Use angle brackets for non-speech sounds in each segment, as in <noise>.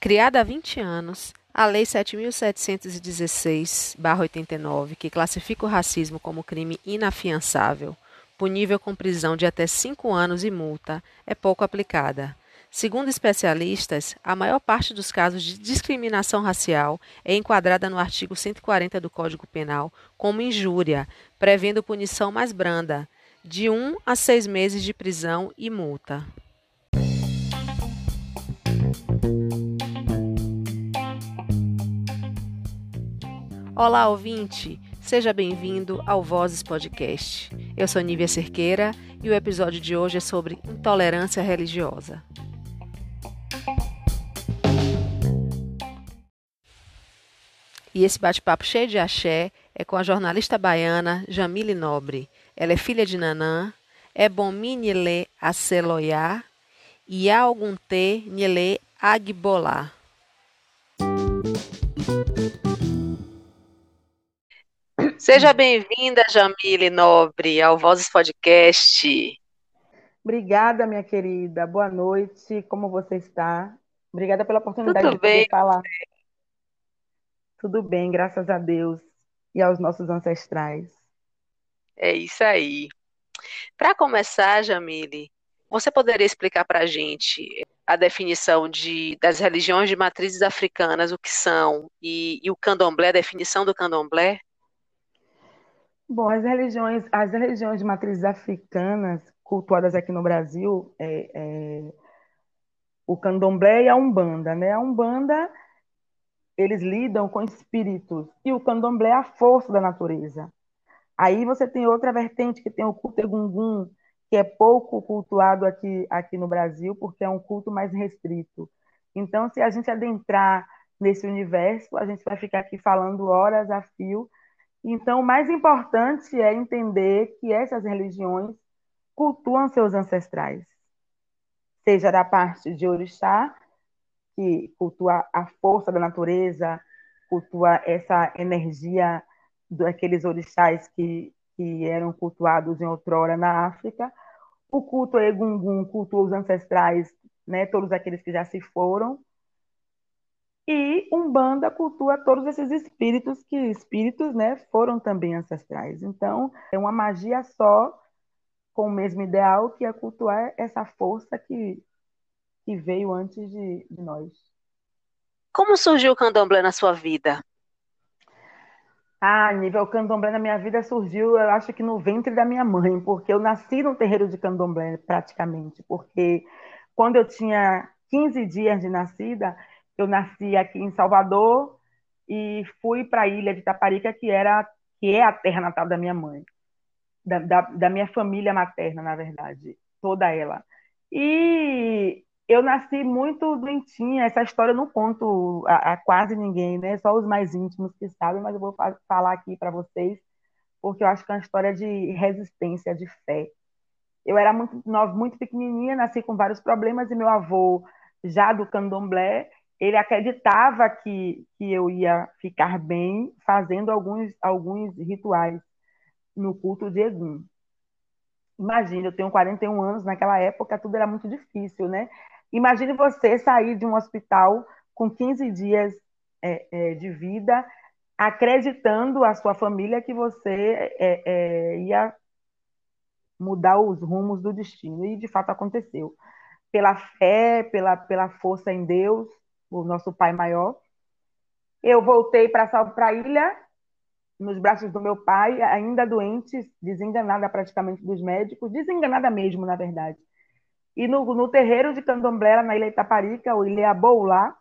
Criada há 20 anos, a Lei 7.716-89, que classifica o racismo como crime inafiançável, punível com prisão de até cinco anos e multa, é pouco aplicada. Segundo especialistas, a maior parte dos casos de discriminação racial é enquadrada no artigo 140 do Código Penal como injúria, prevendo punição mais branda, de um a seis meses de prisão e multa. Olá, ouvinte! Seja bem-vindo ao Vozes Podcast. Eu sou Nívia Cerqueira e o episódio de hoje é sobre intolerância religiosa. E esse bate-papo cheio de axé é com a jornalista baiana Jamile Nobre. Ela é filha de Nanã, é Bominile Aceloiá e Algunte Nile Agbolá. Seja bem-vinda, Jamile Nobre, ao Vozes Podcast. Obrigada, minha querida. Boa noite. Como você está? Obrigada pela oportunidade Tudo de bem. falar. Tudo bem, graças a Deus e aos nossos ancestrais. É isso aí. Para começar, Jamile, você poderia explicar para a gente a definição de, das religiões de matrizes africanas, o que são, e, e o candomblé, a definição do candomblé? Bom, as religiões, as religiões de matrizes africanas cultuadas aqui no Brasil, é, é, o candomblé e a umbanda, né? A umbanda, eles lidam com espíritos e o candomblé é a força da natureza. Aí você tem outra vertente que tem o culto egungun, que é pouco cultuado aqui, aqui no Brasil, porque é um culto mais restrito. Então, se a gente adentrar nesse universo, a gente vai ficar aqui falando horas a fio. Então, o mais importante é entender que essas religiões cultuam seus ancestrais, seja da parte de orixá, que cultua a força da natureza, cultua essa energia daqueles orixás que, que eram cultuados em outrora na África. O culto Egungun cultua os ancestrais, né, todos aqueles que já se foram. E Umbanda cultua todos esses espíritos que espíritos, né, foram também ancestrais. Então, é uma magia só com o mesmo ideal que é cultuar essa força que, que veio antes de, de nós. Como surgiu o candomblé na sua vida? Ah, nível candomblé na minha vida surgiu, eu acho que no ventre da minha mãe, porque eu nasci no terreiro de candomblé, praticamente. Porque quando eu tinha 15 dias de nascida, eu nasci aqui em Salvador e fui para a ilha de Taparica, que, era, que é a terra natal da minha mãe, da, da, da minha família materna, na verdade, toda ela. E eu nasci muito doentinha, essa história eu não conto a, a, quase ninguém, né? Só os mais íntimos que sabem, mas eu vou fa falar aqui para vocês, porque eu acho que é uma história de resistência, de fé. Eu era muito nova, muito pequenininha, nasci com vários problemas e meu avô, já do candomblé, ele acreditava que, que eu ia ficar bem fazendo alguns, alguns rituais no culto de Egum. Imagina, eu tenho 41 anos, naquela época tudo era muito difícil, né? Imagine você sair de um hospital com 15 dias é, é, de vida, acreditando a sua família que você é, é, ia mudar os rumos do destino. E de fato aconteceu. Pela fé, pela, pela força em Deus, o nosso Pai maior. Eu voltei para a ilha, nos braços do meu pai, ainda doente, desenganada praticamente dos médicos, desenganada mesmo, na verdade. E no, no terreiro de Candomblé, na Ilha Itaparica, o Ilha Boulá,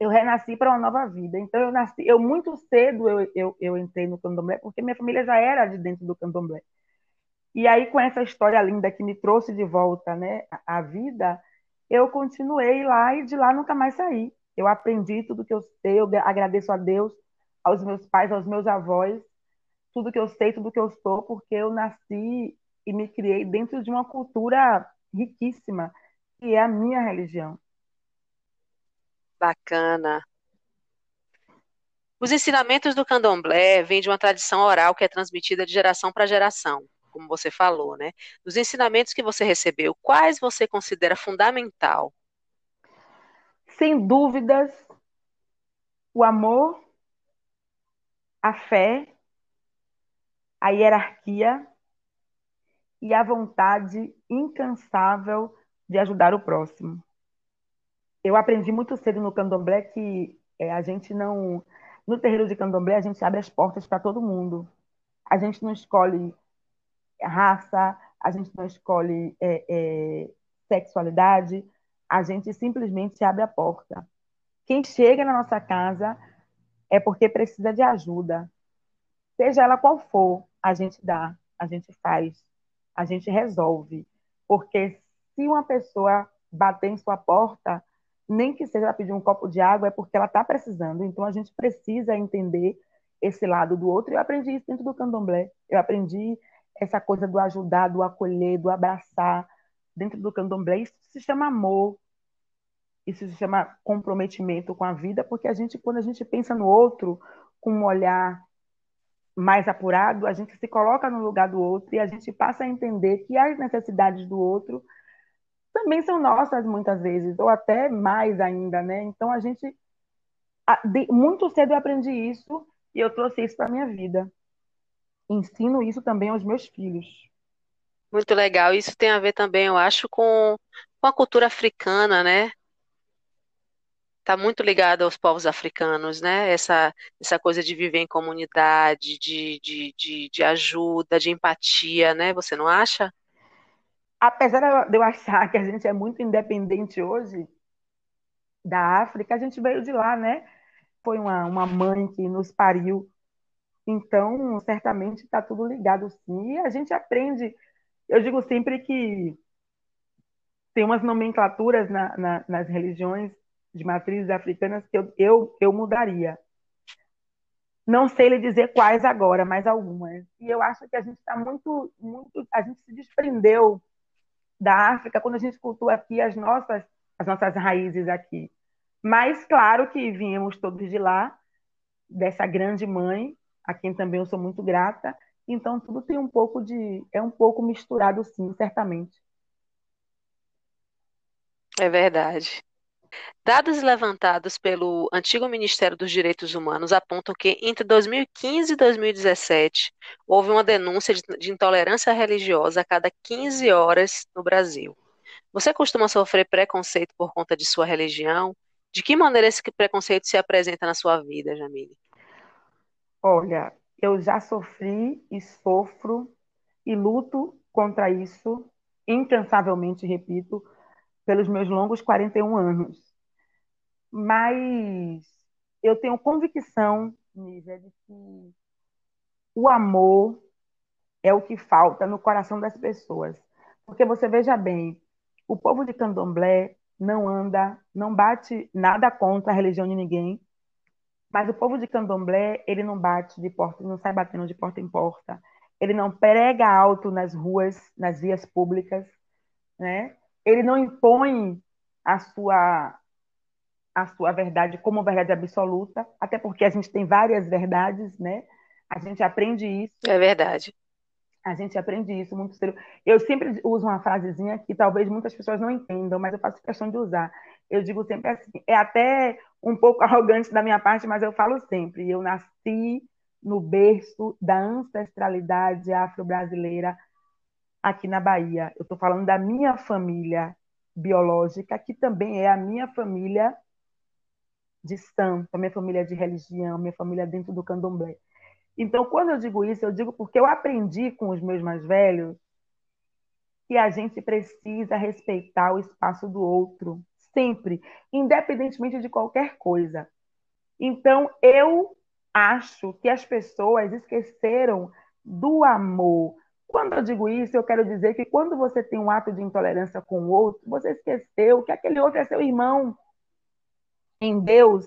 eu renasci para uma nova vida. Então, eu nasci, eu muito cedo eu, eu, eu entrei no Candomblé, porque minha família já era de dentro do Candomblé. E aí, com essa história linda que me trouxe de volta né, à vida, eu continuei lá e de lá nunca mais saí. Eu aprendi tudo que eu sei, eu agradeço a Deus, aos meus pais, aos meus avós, tudo que eu sei, tudo que eu sou, porque eu nasci e me criei dentro de uma cultura riquíssima, que é a minha religião. Bacana. Os ensinamentos do candomblé vêm de uma tradição oral que é transmitida de geração para geração, como você falou, né? Dos ensinamentos que você recebeu, quais você considera fundamental? sem dúvidas, o amor, a fé, a hierarquia e a vontade incansável de ajudar o próximo. Eu aprendi muito cedo no candomblé que é, a gente não. No terreiro de candomblé, a gente abre as portas para todo mundo. A gente não escolhe raça, a gente não escolhe é, é, sexualidade, a gente simplesmente abre a porta. Quem chega na nossa casa é porque precisa de ajuda. Seja ela qual for, a gente dá, a gente faz, a gente resolve. Porque se uma pessoa bater em sua porta, nem que seja pedir um copo de água, é porque ela está precisando. Então a gente precisa entender esse lado do outro. Eu aprendi isso dentro do candomblé. Eu aprendi essa coisa do ajudar, do acolher, do abraçar. Dentro do candomblé, isso se chama amor. Isso se chama comprometimento com a vida, porque a gente, quando a gente pensa no outro com um olhar mais apurado, a gente se coloca no lugar do outro e a gente passa a entender que as necessidades do outro também são nossas muitas vezes, ou até mais ainda, né? Então a gente muito cedo eu aprendi isso e eu trouxe isso para minha vida. Ensino isso também aos meus filhos. Muito legal. Isso tem a ver também, eu acho, com, com a cultura africana, né? Está muito ligado aos povos africanos, né? Essa, essa coisa de viver em comunidade, de, de, de, de ajuda, de empatia, né? Você não acha? apesar de eu achar que a gente é muito independente hoje da África, a gente veio de lá, né? Foi uma, uma mãe que nos pariu. Então, certamente está tudo ligado sim. E a gente aprende. Eu digo sempre que tem umas nomenclaturas na, na, nas religiões de matrizes africanas que eu, eu, eu mudaria. Não sei lhe dizer quais agora, mas algumas. E eu acho que a gente está muito, muito. A gente se desprendeu da África quando a gente cultua aqui as nossas, as nossas raízes aqui. Mas claro que viemos todos de lá, dessa grande mãe, a quem também eu sou muito grata. Então tudo tem um pouco de, é um pouco misturado sim, certamente. É verdade. Dados levantados pelo antigo Ministério dos Direitos Humanos apontam que entre 2015 e 2017 houve uma denúncia de intolerância religiosa a cada 15 horas no Brasil. Você costuma sofrer preconceito por conta de sua religião? De que maneira esse preconceito se apresenta na sua vida, Jamile? Olha, eu já sofri e sofro e luto contra isso incansavelmente, repito, pelos meus longos 41 anos. Mas eu tenho convicção, Nízia, de que o amor é o que falta no coração das pessoas. Porque você veja bem, o povo de Candomblé não anda, não bate nada contra a religião de ninguém, mas o povo de Candomblé, ele não bate de porta, não sai batendo de porta em porta. Ele não prega alto nas ruas, nas vias públicas, né? ele não impõe a sua a sua verdade como verdade absoluta, até porque a gente tem várias verdades, né? A gente aprende isso. É verdade. A gente aprende isso muito cedo. Eu sempre uso uma frasezinha que talvez muitas pessoas não entendam, mas eu faço questão de usar. Eu digo sempre assim, é até um pouco <laughs> arrogante da minha parte, mas eu falo sempre, eu nasci no berço da ancestralidade afro-brasileira aqui na Bahia. Eu estou falando da minha família biológica, que também é a minha família de santo, a minha família de religião, minha família dentro do candomblé. Então, quando eu digo isso, eu digo porque eu aprendi com os meus mais velhos que a gente precisa respeitar o espaço do outro, sempre, independentemente de qualquer coisa. Então, eu acho que as pessoas esqueceram do amor, quando eu digo isso, eu quero dizer que quando você tem um ato de intolerância com o outro, você esqueceu que aquele outro é seu irmão em Deus,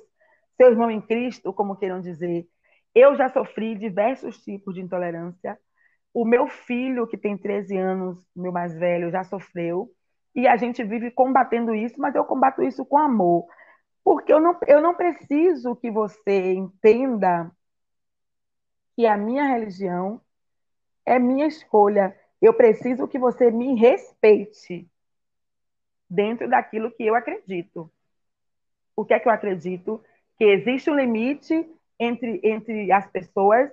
seu irmão em Cristo, como queiram dizer. Eu já sofri diversos tipos de intolerância. O meu filho, que tem 13 anos, meu mais velho, já sofreu. E a gente vive combatendo isso, mas eu combato isso com amor. Porque eu não, eu não preciso que você entenda que a minha religião é minha escolha. Eu preciso que você me respeite dentro daquilo que eu acredito. O que é que eu acredito? Que existe um limite entre, entre as pessoas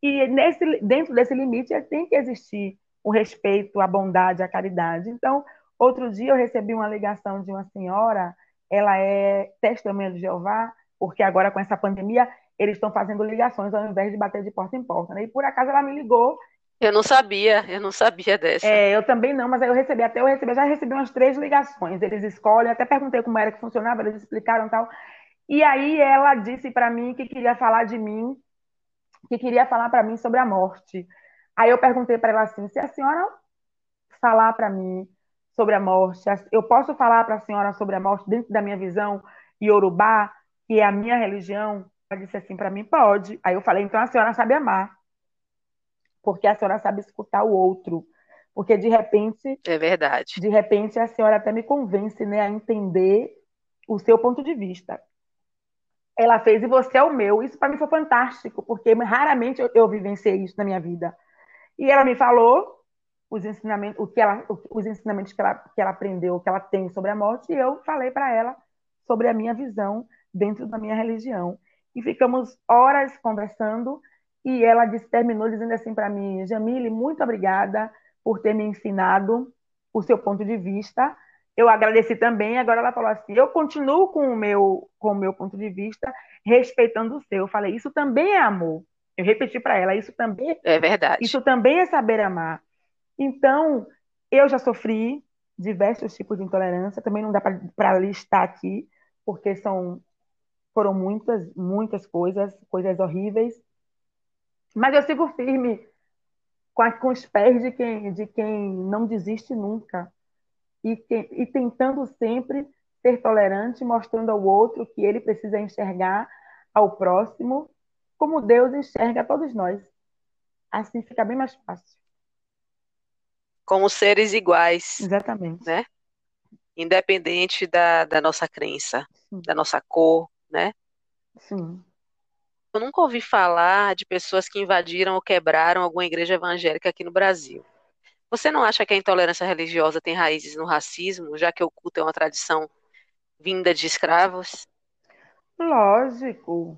e nesse, dentro desse limite tem que existir o respeito, a bondade, a caridade. Então, outro dia eu recebi uma ligação de uma senhora, ela é testemunha de Jeová, porque agora com essa pandemia eles estão fazendo ligações ao invés de bater de porta em porta. Né? E por acaso ela me ligou. Eu não sabia, eu não sabia dessa. É, eu também não, mas aí eu recebi, até eu recebi, já recebi umas três ligações. Eles escolhem, até perguntei como era que funcionava, eles explicaram tal. E aí ela disse para mim que queria falar de mim, que queria falar para mim sobre a morte. Aí eu perguntei para ela assim: se a senhora falar para mim sobre a morte, eu posso falar para a senhora sobre a morte dentro da minha visão iorubá, que é a minha religião? Ela disse assim para mim: pode. Aí eu falei: então a senhora sabe amar, porque a senhora sabe escutar o outro. Porque de repente. É verdade. De repente a senhora até me convence né, a entender o seu ponto de vista. Ela fez e você é o meu. Isso para mim foi fantástico, porque raramente eu, eu vivenciei isso na minha vida. E ela me falou os ensinamentos, o que ela, os ensinamentos que ela, que ela aprendeu, que ela tem sobre a morte, e eu falei para ela sobre a minha visão dentro da minha religião. E ficamos horas conversando, e ela disse, terminou dizendo assim para mim, Jamile, muito obrigada por ter me ensinado o seu ponto de vista. Eu agradeci também, agora ela falou assim, eu continuo com o meu, com o meu ponto de vista, respeitando o seu. Eu falei, isso também é amor. Eu repeti para ela, isso também é verdade. Isso também é saber amar. Então, eu já sofri diversos tipos de intolerância, também não dá para listar aqui, porque são foram muitas, muitas coisas, coisas horríveis. Mas eu sigo firme com, a, com os pés de quem, de quem não desiste nunca. E, que, e tentando sempre ser tolerante, mostrando ao outro que ele precisa enxergar ao próximo como Deus enxerga todos nós. Assim fica bem mais fácil. Como seres iguais. Exatamente. Né? Independente da, da nossa crença, Sim. da nossa cor, né? Sim. Eu nunca ouvi falar de pessoas que invadiram ou quebraram alguma igreja evangélica aqui no Brasil. Você não acha que a intolerância religiosa tem raízes no racismo, já que o culto é uma tradição vinda de escravos? Lógico.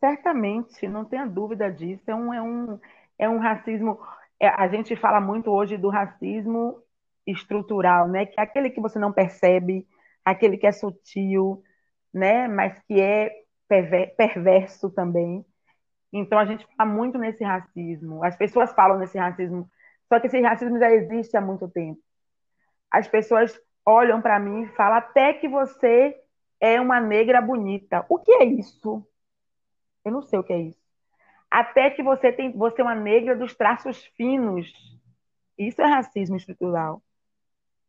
Certamente, não tenha dúvida disso. É um, é um, é um racismo. É, a gente fala muito hoje do racismo estrutural, né? Que é aquele que você não percebe, aquele que é sutil, né? Mas que é perverso também. Então a gente fala muito nesse racismo. As pessoas falam nesse racismo, só que esse racismo já existe há muito tempo. As pessoas olham para mim e falam até que você é uma negra bonita. O que é isso? Eu não sei o que é isso. Até que você tem, você é uma negra dos traços finos. Isso é racismo estrutural,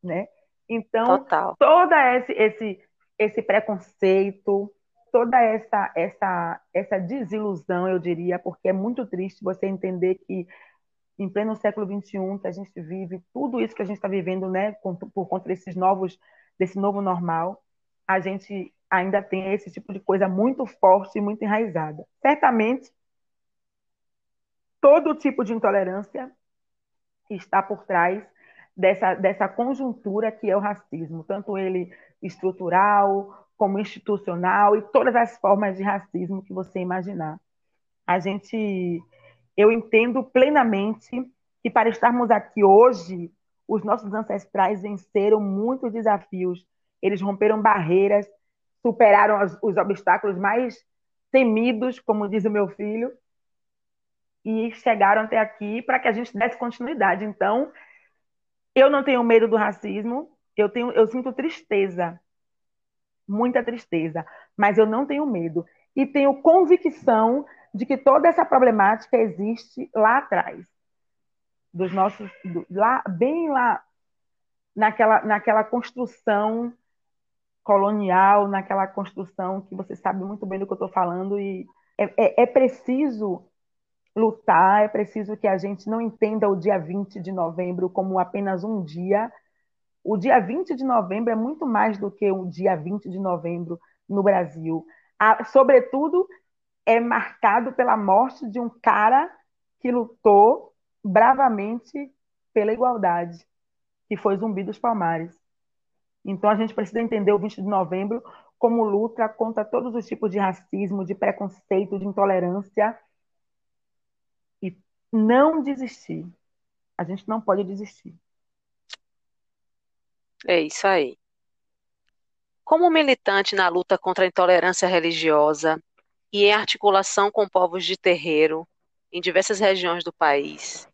né? Então, Total. toda esse, esse esse preconceito, toda essa essa essa desilusão, eu diria, porque é muito triste você entender que em pleno século XXI que a gente vive tudo isso que a gente está vivendo, né, por conta desses novos desse novo normal, a gente ainda tem esse tipo de coisa muito forte e muito enraizada. Certamente, todo tipo de intolerância está por trás dessa, dessa conjuntura que é o racismo, tanto ele estrutural como institucional e todas as formas de racismo que você imaginar. A gente, eu entendo plenamente que para estarmos aqui hoje, os nossos ancestrais venceram muitos desafios, eles romperam barreiras superaram os, os obstáculos mais temidos, como diz o meu filho, e chegaram até aqui para que a gente desse continuidade. Então, eu não tenho medo do racismo, eu tenho, eu sinto tristeza, muita tristeza, mas eu não tenho medo e tenho convicção de que toda essa problemática existe lá atrás, dos nossos, lá bem lá naquela naquela construção colonial, naquela construção que você sabe muito bem do que eu estou falando, e é, é, é, preciso lutar, é preciso que a gente não entenda o dia 20 de novembro como apenas um dia. O dia 20 de novembro é muito mais do que o dia 20 de novembro no Brasil. A, sobretudo, é marcado pela morte de um cara que lutou bravamente pela igualdade, que foi Zumbi dos Palmares. Então a gente precisa entender o 20 de novembro como luta contra todos os tipos de racismo, de preconceito, de intolerância não desistir. A gente não pode desistir. É isso aí. Como militante na luta contra a intolerância religiosa e em articulação com povos de terreiro em diversas regiões do país,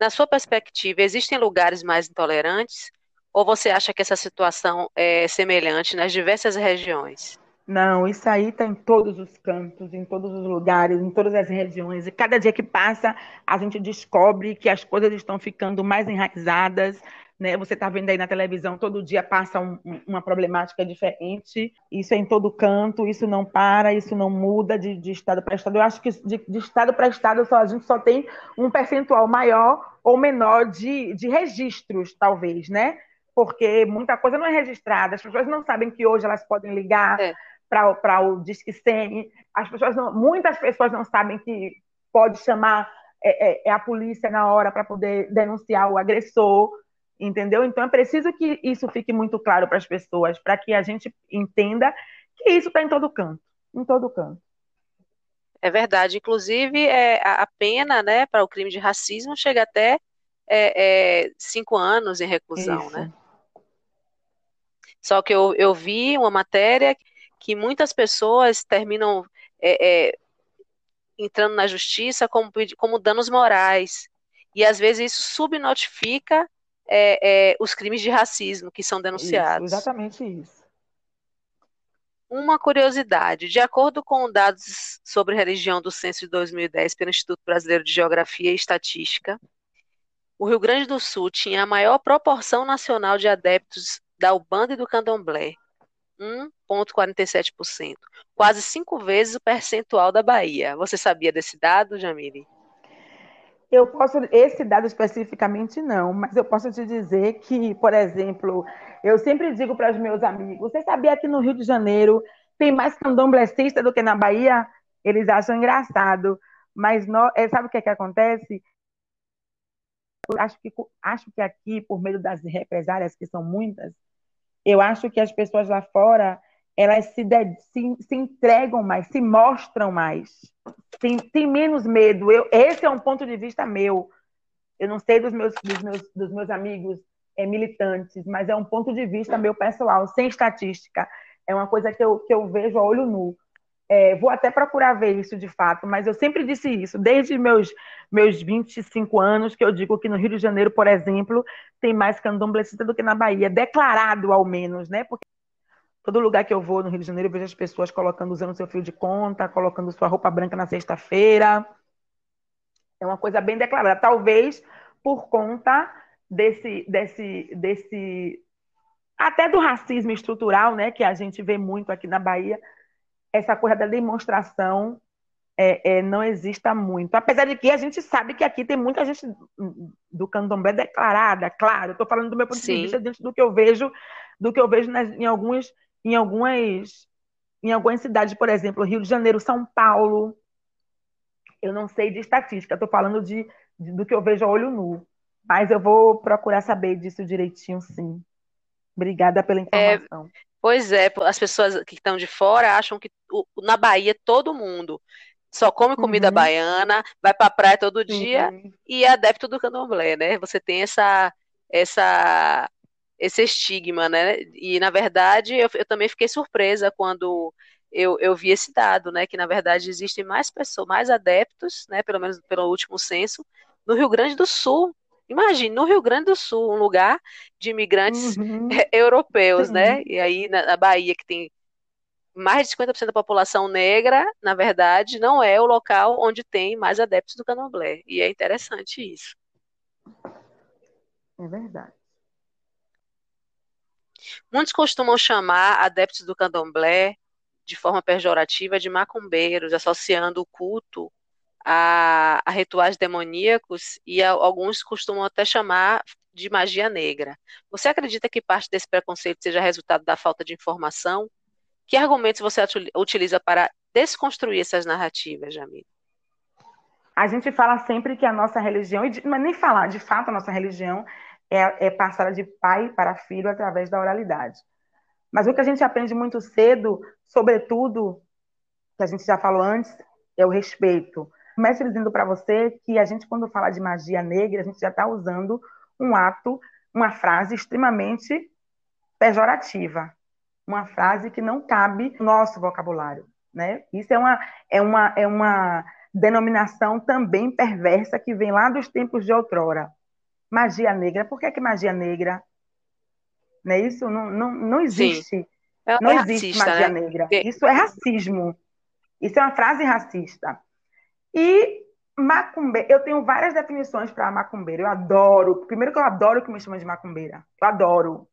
na sua perspectiva, existem lugares mais intolerantes ou você acha que essa situação é semelhante nas diversas regiões? Não, isso aí está em todos os cantos, em todos os lugares, em todas as regiões. E cada dia que passa, a gente descobre que as coisas estão ficando mais enraizadas, né? Você está vendo aí na televisão, todo dia passa um, uma problemática diferente. Isso é em todo canto, isso não para, isso não muda de, de estado para estado. Eu acho que de, de estado para estado só, a gente só tem um percentual maior ou menor de, de registros, talvez, né? Porque muita coisa não é registrada, as pessoas não sabem que hoje elas podem ligar é. Para o Disque 100, as pessoas não, muitas pessoas não sabem que pode chamar é, é, é a polícia na hora para poder denunciar o agressor entendeu? Então é preciso que isso fique muito claro para as pessoas, para que a gente entenda que isso está em todo canto, em todo canto. É verdade. Inclusive, é, a pena né, para o crime de racismo chega até é, é, cinco anos em reclusão, isso. né? Só que eu, eu vi uma matéria que muitas pessoas terminam é, é, entrando na justiça como, como danos morais. E às vezes isso subnotifica é, é, os crimes de racismo que são denunciados. Isso, exatamente isso. Uma curiosidade: de acordo com dados sobre religião do censo de 2010 pelo Instituto Brasileiro de Geografia e Estatística, o Rio Grande do Sul tinha a maior proporção nacional de adeptos da Ubanda e do Candomblé, 1,47%, quase cinco vezes o percentual da Bahia. Você sabia desse dado, Jamile? Eu posso, esse dado especificamente não, mas eu posso te dizer que, por exemplo, eu sempre digo para os meus amigos: você sabia que no Rio de Janeiro tem mais candomblessista do que na Bahia? Eles acham engraçado, mas no, é, sabe o que, é que acontece? Eu acho que, acho que aqui, por meio das represárias, que são muitas, eu acho que as pessoas lá fora elas se, se, se entregam mais, se mostram mais, tem, tem menos medo. Eu, esse é um ponto de vista meu. Eu não sei dos meus, dos meus, dos meus amigos é, militantes, mas é um ponto de vista meu pessoal, sem estatística. É uma coisa que eu, que eu vejo a olho nu. É, vou até procurar ver isso de fato, mas eu sempre disse isso, desde meus, meus 25 anos, que eu digo que no Rio de Janeiro, por exemplo, tem mais candomblessista do que na Bahia, declarado ao menos, né? Porque Todo lugar que eu vou no Rio de Janeiro, eu vejo as pessoas colocando, usando seu fio de conta, colocando sua roupa branca na sexta-feira. É uma coisa bem declarada. Talvez por conta desse, desse, desse, até do racismo estrutural, né, que a gente vê muito aqui na Bahia, essa coisa da demonstração é, é, não exista muito. Apesar de que a gente sabe que aqui tem muita gente do candomblé declarada, claro. Estou falando do meu ponto Sim. de vista dentro do que eu vejo, do que eu vejo nas, em alguns em algumas, em algumas cidades, por exemplo, Rio de Janeiro, São Paulo. Eu não sei de estatística, estou falando de, de, do que eu vejo a olho nu. Mas eu vou procurar saber disso direitinho, sim. Obrigada pela é, informação. É, pois é, as pessoas que estão de fora acham que na Bahia todo mundo só come comida uhum. baiana, vai para a praia todo dia uhum. e é adepto do candomblé, né? Você tem essa essa esse estigma, né? E na verdade eu, eu também fiquei surpresa quando eu, eu, vi esse dado, né? Que na verdade existem mais pessoas, mais adeptos, né? Pelo menos pelo último censo, no Rio Grande do Sul. Imagine, no Rio Grande do Sul, um lugar de imigrantes uhum. <laughs> europeus, né? Sim. né? E aí na, na Bahia, que tem mais de 50% da população negra, na verdade, não é o local onde tem mais adeptos do candomblé. E é interessante isso. É verdade. Muitos costumam chamar adeptos do candomblé de forma pejorativa de macumbeiros, associando o culto a, a rituais demoníacos e a, alguns costumam até chamar de magia negra. Você acredita que parte desse preconceito seja resultado da falta de informação? Que argumentos você utiliza para desconstruir essas narrativas, Jamil? A gente fala sempre que a nossa religião, mas nem falar, de fato, a nossa religião é, é passada de pai para filho através da oralidade. Mas o que a gente aprende muito cedo, sobretudo, que a gente já falou antes, é o respeito. Começo dizendo para você que a gente, quando fala de magia negra, a gente já está usando um ato, uma frase extremamente pejorativa, uma frase que não cabe no nosso vocabulário. Né? Isso é uma, é, uma, é uma denominação também perversa que vem lá dos tempos de outrora. Magia negra, por que, que magia negra? Não é isso? Não, não, não existe. É, não é existe racista, magia né? negra. Isso é racismo. Isso é uma frase racista. E macumbeira, eu tenho várias definições para macumbeira. Eu adoro. Primeiro que eu adoro que me chamam de macumbeira. Eu adoro.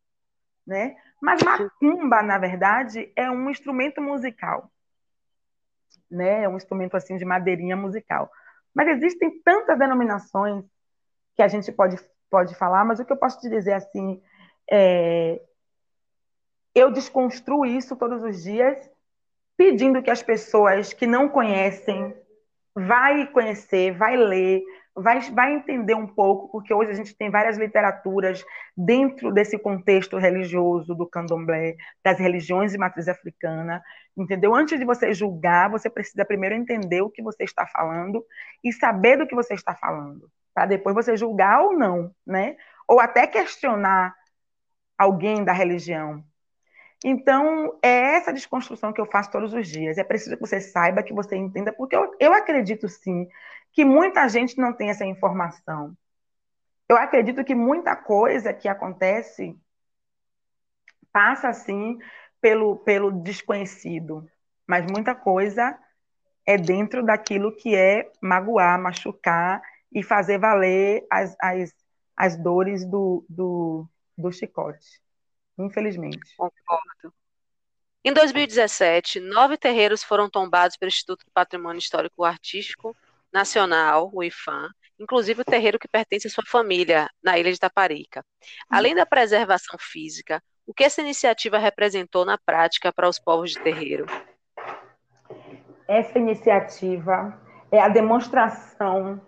Né? Mas macumba, na verdade, é um instrumento musical né? É um instrumento assim de madeirinha musical. Mas existem tantas denominações que a gente pode, pode falar, mas o que eu posso te dizer assim é, eu desconstruo isso todos os dias, pedindo que as pessoas que não conhecem vai conhecer, vai ler, vai, vai entender um pouco, porque hoje a gente tem várias literaturas dentro desse contexto religioso do candomblé, das religiões de matriz africana, entendeu? Antes de você julgar, você precisa primeiro entender o que você está falando e saber do que você está falando, para depois você julgar ou não, né? Ou até questionar alguém da religião. Então, é essa desconstrução que eu faço todos os dias. É preciso que você saiba, que você entenda, porque eu, eu acredito sim que muita gente não tem essa informação. Eu acredito que muita coisa que acontece passa assim pelo, pelo desconhecido, mas muita coisa é dentro daquilo que é magoar, machucar e fazer valer as, as, as dores do, do, do chicote, infelizmente. Concordo. Em 2017, nove terreiros foram tombados pelo Instituto do Patrimônio Histórico Artístico Nacional, o IFAM, inclusive o terreiro que pertence à sua família, na ilha de Taparica. Além da preservação física, o que essa iniciativa representou na prática para os povos de terreiro? Essa iniciativa é a demonstração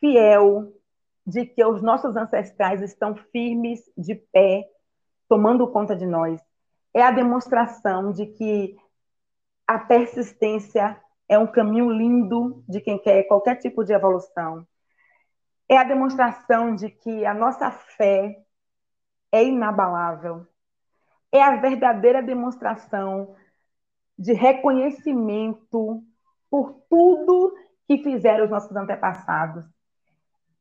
fiel de que os nossos ancestrais estão firmes de pé, tomando conta de nós. É a demonstração de que a persistência é um caminho lindo de quem quer qualquer tipo de evolução. É a demonstração de que a nossa fé é inabalável. É a verdadeira demonstração de reconhecimento por tudo que fizeram os nossos antepassados.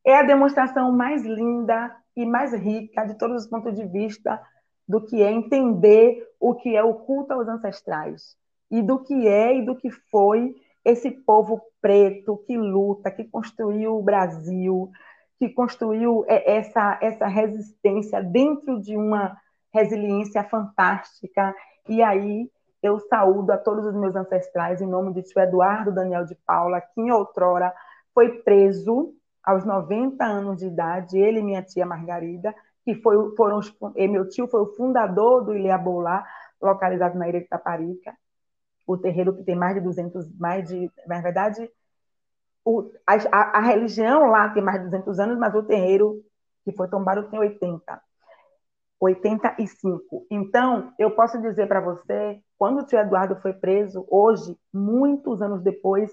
É a demonstração mais linda e mais rica de todos os pontos de vista do que é entender o que é o culto aos ancestrais e do que é e do que foi esse povo preto que luta, que construiu o Brasil, que construiu é, essa, essa resistência dentro de uma resiliência fantástica. E aí eu saúdo a todos os meus ancestrais em nome de tio Eduardo Daniel de Paula, que em outrora foi preso aos 90 anos de idade, ele e minha tia Margarida, que foi, foram meu tio foi o fundador do Ilha localizado na ilha de Taparica, o terreiro que tem mais de 200, mais de, na verdade, o, a, a, religião lá tem mais de 200 anos, mas o terreiro que foi tombado tem 80. 85. Então, eu posso dizer para você, quando o tio Eduardo foi preso, hoje, muitos anos depois,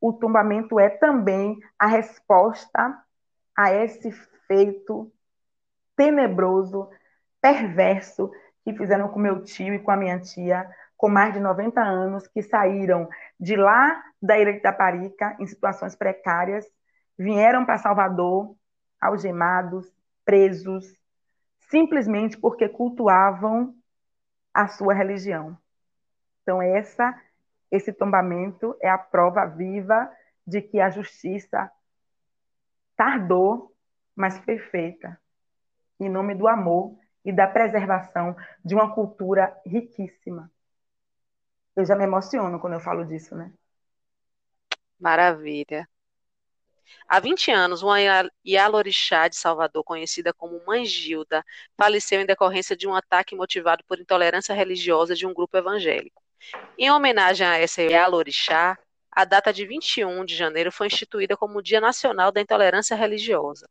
o tombamento é também a resposta a esse feito tenebroso, perverso que fizeram com meu tio e com a minha tia com mais de 90 anos, que saíram de lá da Ilha de Itaparica, em situações precárias, vieram para Salvador, algemados, presos, simplesmente porque cultuavam a sua religião. Então, essa, esse tombamento é a prova viva de que a justiça tardou, mas foi feita, em nome do amor e da preservação de uma cultura riquíssima. Eu já me emociono quando eu falo disso, né? Maravilha. Há 20 anos, uma Yalorixá de Salvador, conhecida como Mãe Gilda, faleceu em decorrência de um ataque motivado por intolerância religiosa de um grupo evangélico. Em homenagem a essa Yalorixá, a data de 21 de janeiro foi instituída como Dia Nacional da Intolerância Religiosa.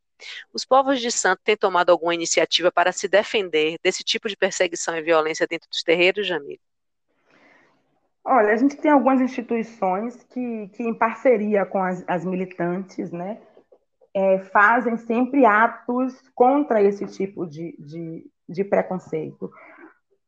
Os povos de santo têm tomado alguma iniciativa para se defender desse tipo de perseguição e violência dentro dos terreiros, Jamil? Olha, a gente tem algumas instituições que, que em parceria com as, as militantes, né, é, fazem sempre atos contra esse tipo de, de, de preconceito.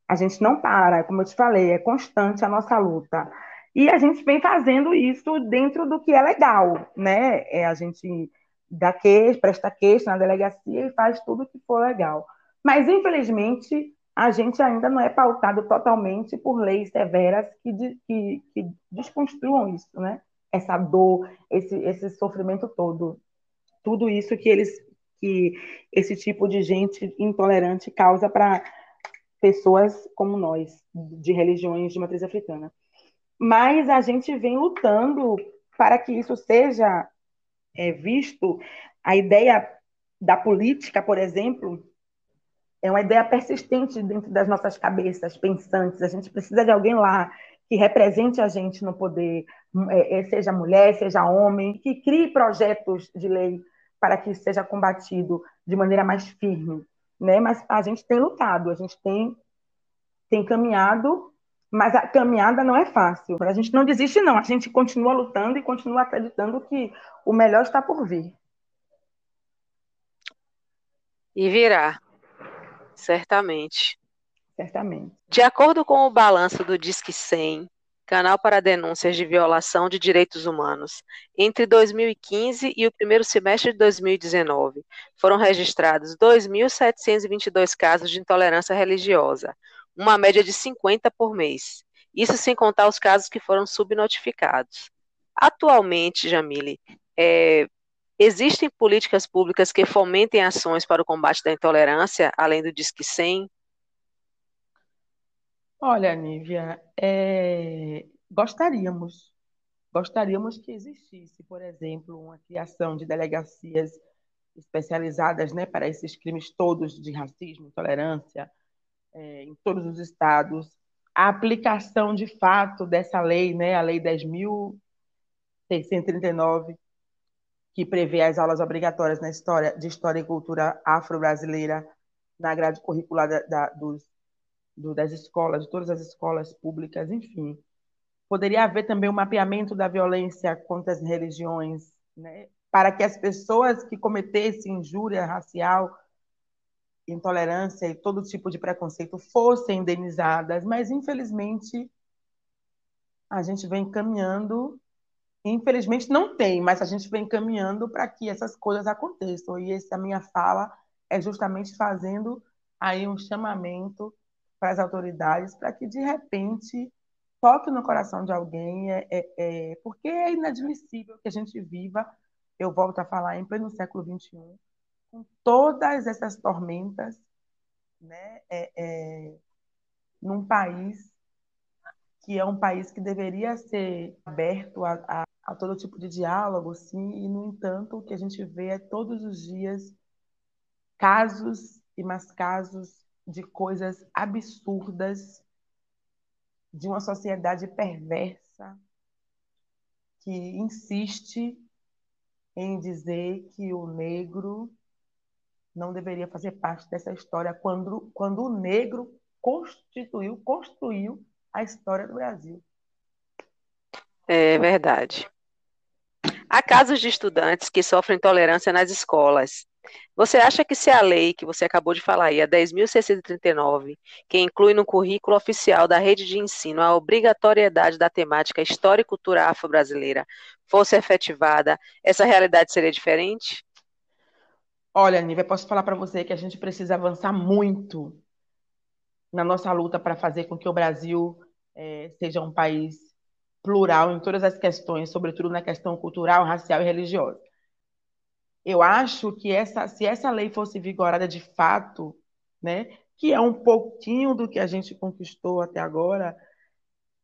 A gente não para, como eu te falei, é constante a nossa luta. E a gente vem fazendo isso dentro do que é legal, né? É, a gente dá queixa, presta queixa na delegacia e faz tudo que for legal. Mas, infelizmente, a gente ainda não é pautado totalmente por leis severas que, que, que desconstruam isso, né? Essa dor, esse, esse sofrimento todo. Tudo isso que eles que esse tipo de gente intolerante causa para pessoas como nós, de religiões de matriz africana. Mas a gente vem lutando para que isso seja é, visto. A ideia da política, por exemplo, é uma ideia persistente dentro das nossas cabeças pensantes. A gente precisa de alguém lá que represente a gente no poder, é, é, seja mulher, seja homem, que crie projetos de lei para que isso seja combatido de maneira mais firme né? Mas a gente tem lutado, a gente tem, tem caminhado, mas a caminhada não é fácil. A gente não desiste, não. A gente continua lutando e continua acreditando que o melhor está por vir. E virá, certamente. Certamente. De acordo com o balanço do Disque 100, Canal para Denúncias de Violação de Direitos Humanos. Entre 2015 e o primeiro semestre de 2019, foram registrados 2.722 casos de intolerância religiosa, uma média de 50 por mês. Isso sem contar os casos que foram subnotificados. Atualmente, Jamile, é, existem políticas públicas que fomentem ações para o combate da intolerância, além do Disque 100? Olha, Nívia, é, gostaríamos, gostaríamos que existisse, por exemplo, uma criação de delegacias especializadas, né, para esses crimes todos de racismo, intolerância, é, em todos os estados, a aplicação de fato dessa lei, né, a Lei 10.639, que prevê as aulas obrigatórias na história, de História e Cultura Afro-Brasileira na grade curricular da, da, dos do, das escolas, de todas as escolas públicas, enfim. Poderia haver também um mapeamento da violência contra as religiões, né? para que as pessoas que cometessem injúria racial, intolerância e todo tipo de preconceito fossem indenizadas, mas infelizmente a gente vem caminhando, infelizmente não tem, mas a gente vem caminhando para que essas coisas aconteçam. E essa minha fala é justamente fazendo aí um chamamento para as autoridades para que, de repente, toque no coração de alguém, é, é, é, porque é inadmissível que a gente viva, eu volto a falar, em pleno século XXI, com todas essas tormentas, né, é, é, num país que é um país que deveria ser aberto a, a, a todo tipo de diálogo, sim, e, no entanto, o que a gente vê é todos os dias casos e mais casos de coisas absurdas, de uma sociedade perversa que insiste em dizer que o negro não deveria fazer parte dessa história quando, quando o negro constituiu, construiu a história do Brasil. É verdade. Há casos de estudantes que sofrem intolerância nas escolas você acha que se a lei que você acabou de falar aí, a 10.639, que inclui no currículo oficial da rede de ensino a obrigatoriedade da temática História e Cultura Afro-Brasileira, fosse efetivada, essa realidade seria diferente? Olha, Nívia, posso falar para você que a gente precisa avançar muito na nossa luta para fazer com que o Brasil é, seja um país plural em todas as questões, sobretudo na questão cultural, racial e religiosa. Eu acho que essa, se essa lei fosse vigorada de fato, né, que é um pouquinho do que a gente conquistou até agora,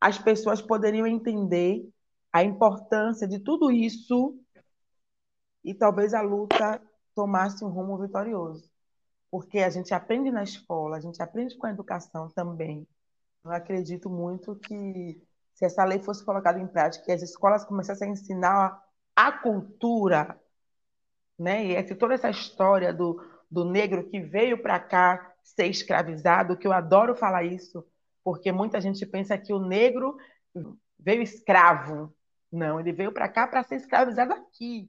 as pessoas poderiam entender a importância de tudo isso e talvez a luta tomasse um rumo vitorioso. Porque a gente aprende na escola, a gente aprende com a educação também. Eu acredito muito que se essa lei fosse colocada em prática, que as escolas começassem a ensinar a cultura né? E essa, toda essa história do, do negro que veio para cá ser escravizado, que eu adoro falar isso, porque muita gente pensa que o negro veio escravo. Não, ele veio para cá para ser escravizado aqui.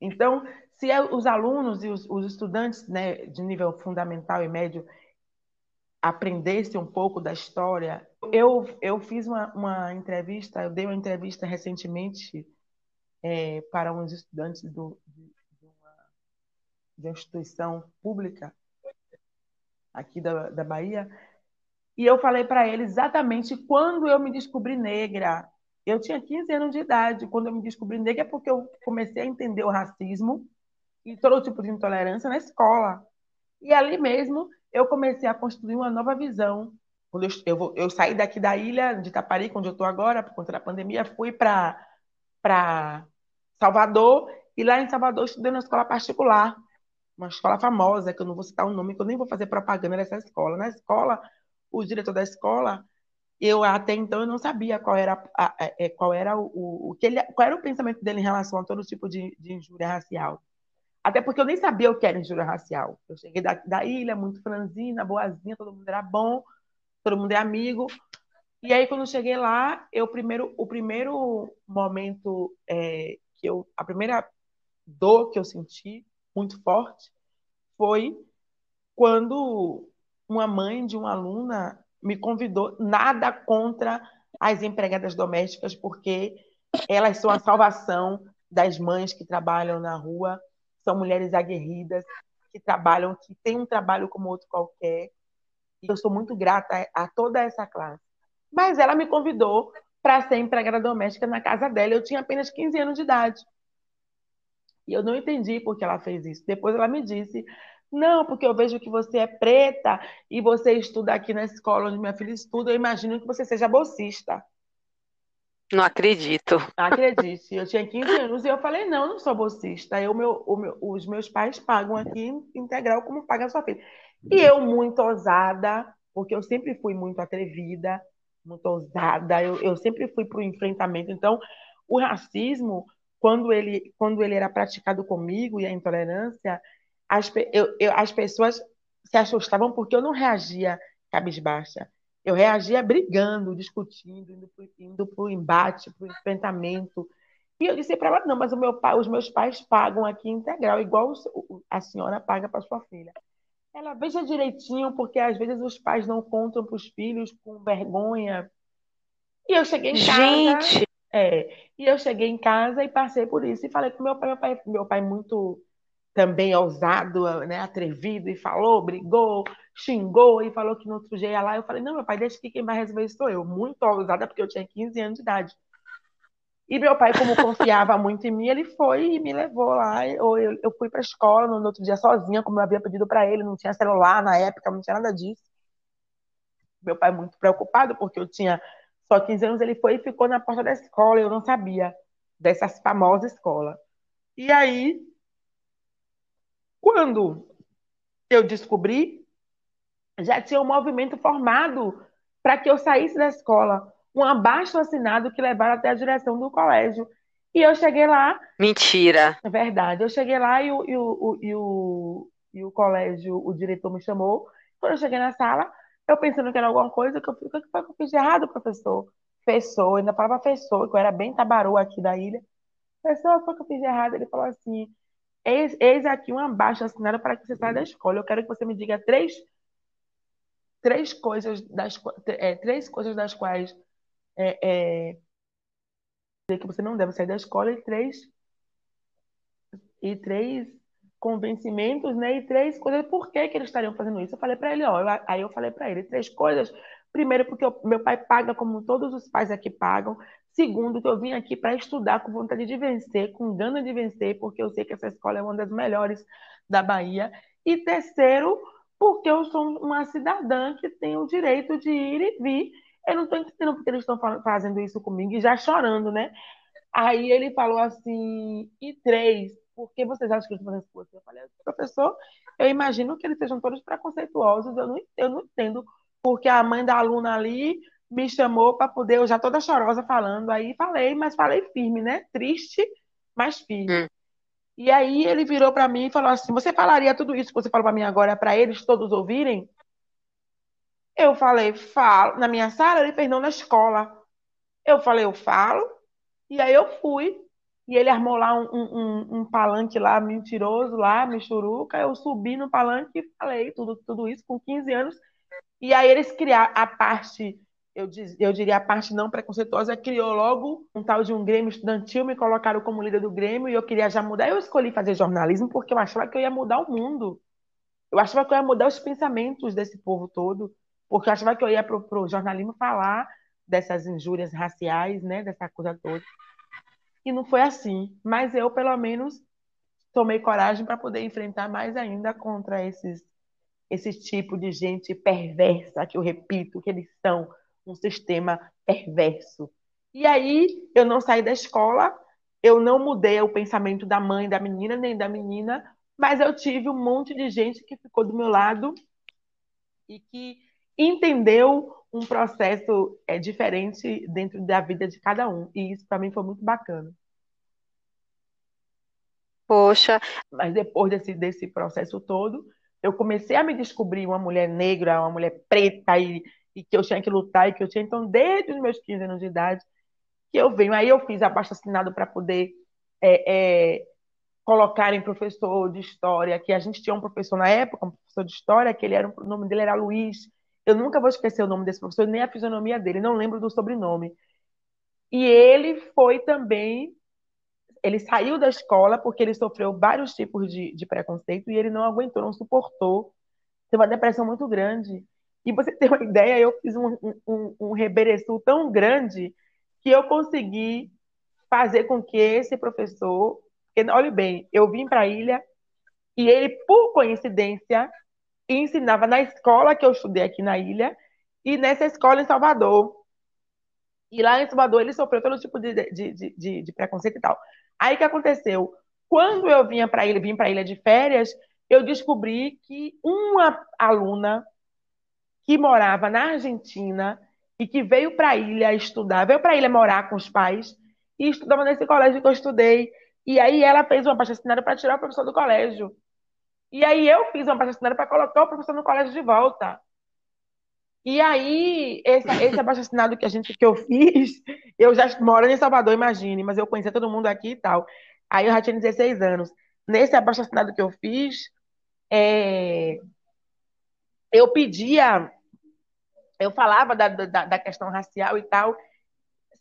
Então, se é os alunos e os, os estudantes né, de nível fundamental e médio aprendessem um pouco da história, eu, eu fiz uma, uma entrevista, eu dei uma entrevista recentemente é, para uns estudantes do, de, de, uma, de, uma, instituição pública aqui da, da Bahia, e eu falei para eles exatamente quando eu me descobri negra. Eu tinha 15 anos de idade. Quando eu me descobri negra é porque eu comecei a entender o racismo e todo tipo de intolerância na escola. E ali mesmo eu comecei a construir uma nova visão. Quando eu, eu, eu saí daqui da ilha de Itaparica, onde eu estou agora, por conta da pandemia, fui para Salvador e lá em Salvador estudei na escola particular, uma escola famosa, que eu não vou citar o nome, que eu nem vou fazer propaganda dessa escola. Na escola, o diretor da escola, eu até então eu não sabia qual era, a, a, é, qual era o, o que ele, qual era o pensamento dele em relação a todo tipo de, de injúria racial. Até porque eu nem sabia o que era injúria racial. Eu cheguei da, da ilha, muito franzina, boazinha, todo mundo era bom, todo mundo é amigo. E aí, quando eu cheguei lá, eu primeiro, o primeiro momento é, que eu, a primeira dor que eu senti muito forte foi quando uma mãe de uma aluna me convidou, nada contra as empregadas domésticas, porque elas são a salvação das mães que trabalham na rua são mulheres aguerridas, que trabalham, que têm um trabalho como outro qualquer. E eu sou muito grata a toda essa classe. Mas ela me convidou para ser empregada doméstica na casa dela. Eu tinha apenas 15 anos de idade. E eu não entendi por que ela fez isso. Depois ela me disse: não, porque eu vejo que você é preta e você estuda aqui na escola onde minha filha estuda, eu imagino que você seja bolsista. Não acredito. Acredite, eu tinha 15 anos e eu falei, não, não sou bolsista. Eu, meu, meu, os meus pais pagam aqui integral como paga a sua filha. E eu, muito ousada, porque eu sempre fui muito atrevida, muito ousada, eu, eu sempre fui para o enfrentamento. Então, o racismo, quando ele, quando ele era praticado comigo e a intolerância, as, eu, eu, as pessoas se assustavam porque eu não reagia cabisbaixa. Eu reagia brigando, discutindo, indo para o embate, para o enfrentamento. E eu disse para ela, não, mas o meu pai, os meus pais pagam aqui integral, igual a senhora paga para sua filha. Ela veja direitinho, porque às vezes os pais não contam para os filhos com vergonha. E eu cheguei em casa. Gente! É, e eu cheguei em casa e passei por isso. E falei com meu pai, meu pai, meu pai muito também ousado, né, atrevido, e falou, brigou, xingou e falou que no outro dia ia lá. Eu falei, não, meu pai, deixa que quem vai resolver isso sou eu. Muito ousada, porque eu tinha 15 anos de idade. E meu pai, como confiava muito em mim, ele foi e me levou lá. Eu, eu, eu fui para a escola no, no outro dia sozinha, como eu havia pedido para ele. Não tinha celular na época, não tinha nada disso. Meu pai muito preocupado, porque eu tinha só 15 anos. Ele foi e ficou na porta da escola. Eu não sabia dessa famosa escola. E aí quando eu descobri, já tinha um movimento formado para que eu saísse da escola, um abaixo assinado que levaram até a direção do colégio. E eu cheguei lá. Mentira. É verdade. Eu cheguei lá e o, e o, e o, e o colégio, o diretor me chamou. Quando eu cheguei na sala, eu pensando que era alguma coisa, que eu o que foi que eu fiz de errado, professor? Fessou, ainda falava fessou, que eu era bem tabaru aqui da ilha. Professor, foi que eu fiz de errado? Ele falou assim: Eis, eis aqui uma baixa assinada para que você saia da escola. Eu quero que você me diga três, três coisas das é, três coisas das quais é, é, que você não deve sair da escola e três e três convencimentos, né? E três coisas por que, que eles estariam fazendo isso. Eu falei para ele, ó, eu, aí eu falei para ele três coisas. Primeiro, porque eu, meu pai paga como todos os pais aqui pagam. Segundo, que eu vim aqui para estudar com vontade de vencer, com gana de vencer, porque eu sei que essa escola é uma das melhores da Bahia. E terceiro, porque eu sou uma cidadã que tem o direito de ir e vir. Eu não estou entendendo porque eles estão fazendo isso comigo e já chorando, né? Aí ele falou assim, e três, por que vocês acham que eles estão fazendo isso com você? Eu falei, professor, eu imagino que eles sejam todos preconceituosos, eu não, eu não entendo porque a mãe da aluna ali me chamou para poder, eu já toda chorosa falando, aí falei, mas falei firme, né? Triste, mas firme. Hum. E aí ele virou para mim e falou assim: Você falaria tudo isso que você falou para mim agora para eles todos ouvirem? Eu falei: Falo. Na minha sala? Ele fez: Não, na escola. Eu falei: Eu falo. E aí eu fui. E ele armou lá um, um, um palanque lá, mentiroso lá, michuruca. Eu subi no palanque e falei tudo, tudo isso com 15 anos. E aí eles criaram a parte eu, eu diria a parte não preconceituosa, criou logo um tal de um Grêmio estudantil, me colocaram como líder do Grêmio e eu queria já mudar. Eu escolhi fazer jornalismo porque eu achava que eu ia mudar o mundo. Eu achava que eu ia mudar os pensamentos desse povo todo, porque eu achava que eu ia para o jornalismo falar dessas injúrias raciais, né, dessa coisa toda. E não foi assim. Mas eu, pelo menos, tomei coragem para poder enfrentar mais ainda contra esses esse tipo de gente perversa, que eu repito, que eles são um sistema perverso. E aí eu não saí da escola, eu não mudei o pensamento da mãe da menina nem da menina, mas eu tive um monte de gente que ficou do meu lado e que entendeu um processo é, diferente dentro da vida de cada um. E isso para mim foi muito bacana. Poxa. Mas depois desse, desse processo todo, eu comecei a me descobrir uma mulher negra, uma mulher preta e e que eu tinha que lutar e que eu tinha. Então, desde os meus 15 anos de idade, que eu venho. Aí eu fiz abaixo assinado para poder é, é, colocar em professor de história, que a gente tinha um professor na época, um professor de história, que ele era, o nome dele era Luiz. Eu nunca vou esquecer o nome desse professor, nem a fisionomia dele, não lembro do sobrenome. E ele foi também. Ele saiu da escola porque ele sofreu vários tipos de, de preconceito e ele não aguentou, não suportou. Teve uma depressão muito grande. E você ter uma ideia, eu fiz um, um, um tão grande que eu consegui fazer com que esse professor, porque, olhe bem, eu vim para a ilha e ele, por coincidência, ensinava na escola que eu estudei aqui na ilha e nessa escola em Salvador. E lá em Salvador ele sofreu todo tipo de, de, de, de preconceito e tal. Aí que aconteceu? Quando eu vinha para ilha, vim para a ilha de férias, eu descobri que uma aluna que morava na Argentina e que veio para a ilha estudar, veio para a ilha morar com os pais e estudava nesse colégio que eu estudei. E aí ela fez uma assinada para tirar o professor do colégio. E aí eu fiz uma assinada para colocar o professor no colégio de volta. E aí, esse, esse abaixo-assinado que a gente que eu fiz, <laughs> eu já moro em Salvador, imagine, mas eu conhecia todo mundo aqui e tal. Aí eu já tinha 16 anos. Nesse abaixo-assinado que eu fiz, é, eu pedia, eu falava da, da, da questão racial e tal.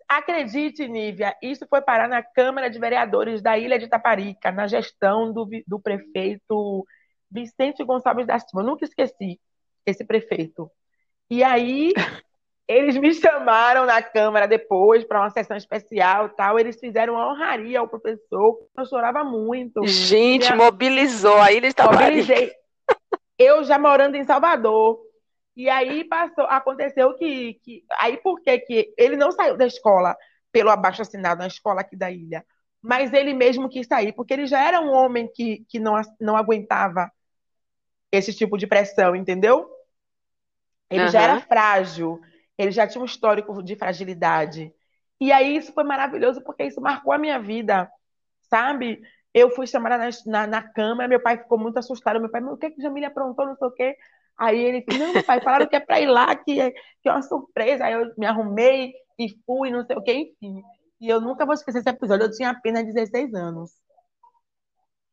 Acredite, Nívia, isso foi parar na Câmara de Vereadores da Ilha de Taparica, na gestão do, do prefeito Vicente Gonçalves da Silva. Eu nunca esqueci esse prefeito. E aí, eles me chamaram na Câmara depois para uma sessão especial tal. Eles fizeram uma honraria ao professor. Eu chorava muito. Gente, Minha... mobilizou. Aí eles estavam. Mobilizei eu já morando em Salvador. E aí passou, aconteceu que, que aí por que que ele não saiu da escola pelo abaixo assinado na escola aqui da ilha, mas ele mesmo quis sair, porque ele já era um homem que, que não, não aguentava esse tipo de pressão, entendeu? Ele uhum. já era frágil, ele já tinha um histórico de fragilidade. E aí isso foi maravilhoso porque isso marcou a minha vida, sabe? Eu fui chamada na, na, na Câmara, meu pai ficou muito assustado. Meu pai, o que que Jamília aprontou, não sei o quê. Aí ele, não, pai, falaram que é para ir lá, que é, que é uma surpresa. Aí eu me arrumei e fui, não sei o quê, enfim. E eu nunca vou esquecer esse episódio, eu tinha apenas 16 anos.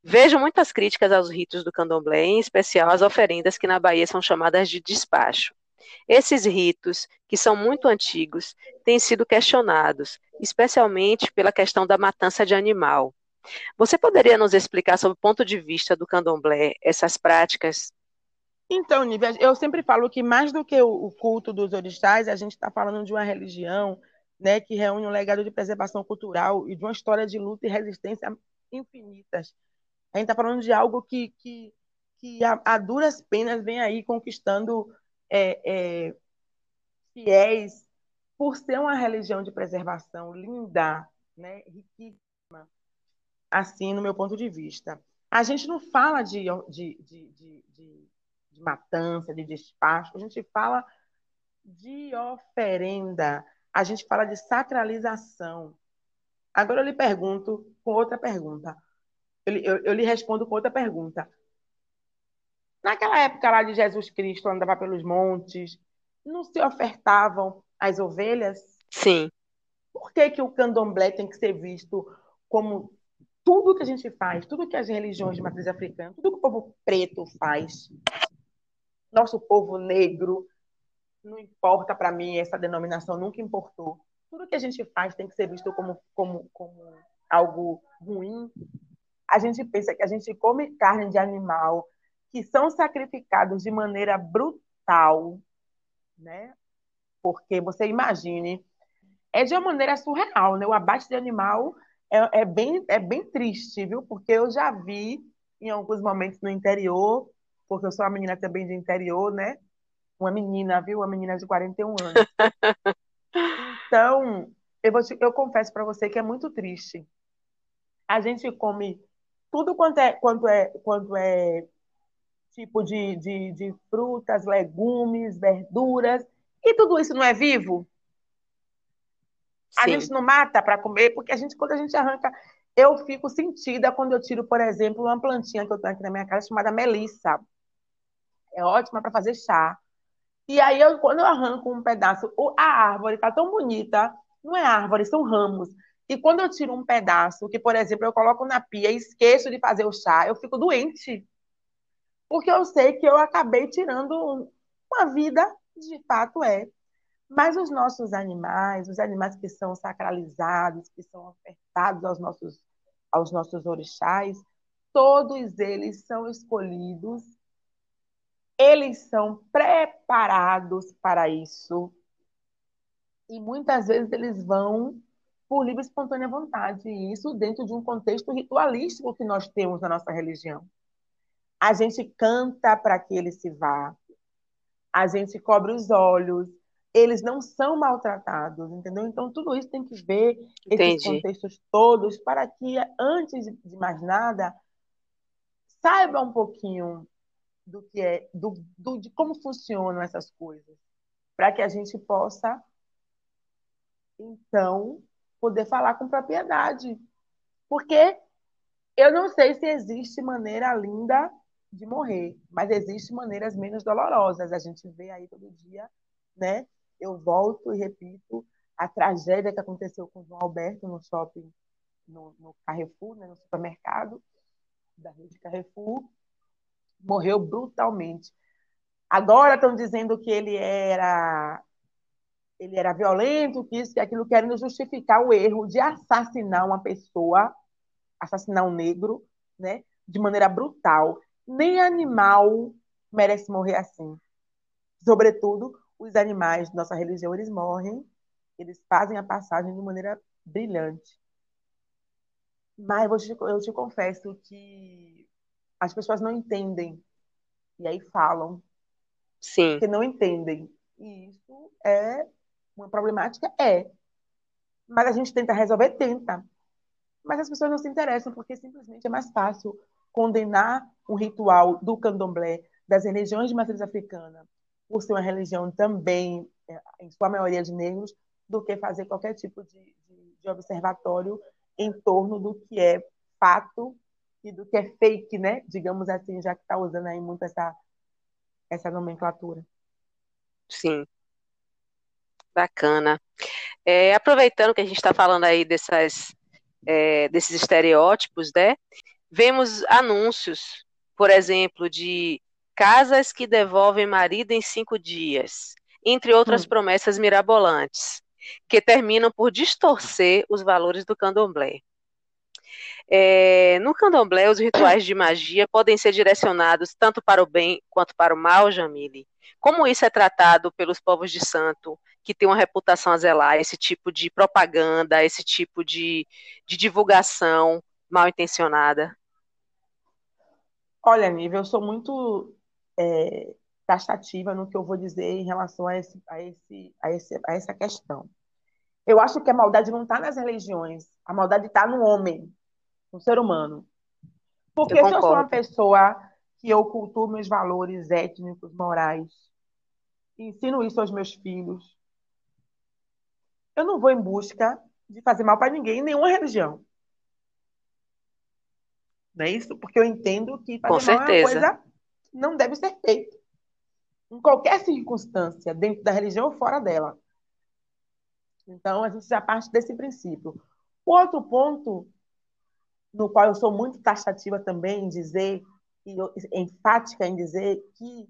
Vejo muitas críticas aos ritos do candomblé, em especial às oferendas que na Bahia são chamadas de despacho. Esses ritos, que são muito antigos, têm sido questionados, especialmente pela questão da matança de animal. Você poderia nos explicar, sob o ponto de vista do candomblé, essas práticas? Então, Nívia, eu sempre falo que mais do que o culto dos orixás, a gente está falando de uma religião né, que reúne um legado de preservação cultural e de uma história de luta e resistência infinitas. A gente está falando de algo que, que, que a, a, duras penas vem aí conquistando é, é, fiéis por ser uma religião de preservação linda, né, riquíssima assim, no meu ponto de vista. A gente não fala de, de, de, de, de matança, de despacho, a gente fala de oferenda, a gente fala de sacralização. Agora eu lhe pergunto com outra pergunta. eu, eu, eu lhe respondo com outra pergunta. Naquela época lá de Jesus Cristo andava pelos montes, não se ofertavam as ovelhas? Sim. Por que, que o candomblé tem que ser visto como tudo que a gente faz, tudo que as religiões de matriz africana, tudo que o povo preto faz, nosso povo negro, não importa para mim, essa denominação nunca importou. Tudo que a gente faz tem que ser visto como, como, como algo ruim. A gente pensa que a gente come carne de animal que são sacrificados de maneira brutal, né? Porque você imagine, é de uma maneira surreal, né? O abate de animal é, é, bem, é bem triste, viu? Porque eu já vi em alguns momentos no interior, porque eu sou uma menina também de interior, né? Uma menina, viu? Uma menina de 41 anos. <laughs> Então, eu, te, eu confesso para você que é muito triste. A gente come tudo quanto é, quanto é, quanto é tipo de, de, de frutas, legumes, verduras, e tudo isso não é vivo? A Sim. gente não mata para comer, porque a gente, quando a gente arranca, eu fico sentida quando eu tiro, por exemplo, uma plantinha que eu tenho aqui na minha casa chamada melissa. É ótima para fazer chá. E aí, eu, quando eu arranco um pedaço, a árvore está tão bonita, não é árvore, são ramos. E quando eu tiro um pedaço, que, por exemplo, eu coloco na pia e esqueço de fazer o chá, eu fico doente. Porque eu sei que eu acabei tirando uma vida, de fato é. Mas os nossos animais, os animais que são sacralizados, que são ofertados aos nossos, aos nossos orixás, todos eles são escolhidos, eles são preparados para isso. E muitas vezes eles vão por livre e espontânea vontade, e isso dentro de um contexto ritualístico que nós temos na nossa religião. A gente canta para que ele se vá, a gente cobre os olhos, eles não são maltratados, entendeu? Então, tudo isso tem que ver Entendi. esses contextos todos para que, antes de mais nada, saiba um pouquinho do que é, do, do, de como funcionam essas coisas, para que a gente possa, então, poder falar com propriedade. Porque eu não sei se existe maneira linda de morrer, mas existem maneiras menos dolorosas. A gente vê aí todo dia, né? eu volto e repito a tragédia que aconteceu com o João Alberto no shopping, no, no Carrefour, né, no supermercado da rede Carrefour, morreu brutalmente. Agora estão dizendo que ele era ele era violento, que isso, que aquilo, querendo justificar o erro de assassinar uma pessoa, assassinar um negro, né, de maneira brutal. Nem animal merece morrer assim. Sobretudo os animais de nossa religião, eles morrem, eles fazem a passagem de maneira brilhante. Mas eu te, eu te confesso que as pessoas não entendem. E aí falam. Sim. Que não entendem. E isso é uma problemática? É. Mas a gente tenta resolver? Tenta. Mas as pessoas não se interessam, porque simplesmente é mais fácil condenar um ritual do candomblé, das religiões de matriz africana, por ser uma religião também, é, em sua maioria de negros, do que fazer qualquer tipo de, de, de observatório em torno do que é fato e do que é fake, né? Digamos assim, já que está usando aí muito essa, essa nomenclatura. Sim. Bacana. É, aproveitando que a gente está falando aí dessas, é, desses estereótipos, né? Vemos anúncios, por exemplo, de casas que devolvem marido em cinco dias, entre outras hum. promessas mirabolantes, que terminam por distorcer os valores do candomblé. É, no candomblé, os rituais de magia podem ser direcionados tanto para o bem quanto para o mal, Jamile. Como isso é tratado pelos povos de santo, que têm uma reputação a zelar, esse tipo de propaganda, esse tipo de, de divulgação mal intencionada? Olha, Nível, eu sou muito é, taxativa no que eu vou dizer em relação a, esse, a, esse, a, esse, a essa questão. Eu acho que a maldade não está nas religiões, a maldade está no homem, no ser humano. Porque eu se eu sou uma pessoa que eu cultuo meus valores étnicos, morais, ensino isso aos meus filhos, eu não vou em busca de fazer mal para ninguém, em nenhuma religião. Não é isso? Porque eu entendo que fazer Com certeza. é uma coisa que não deve ser feita. Em qualquer circunstância, dentro da religião ou fora dela. Então, a gente já parte desse princípio. O outro ponto, no qual eu sou muito taxativa também em dizer, e enfática em dizer, que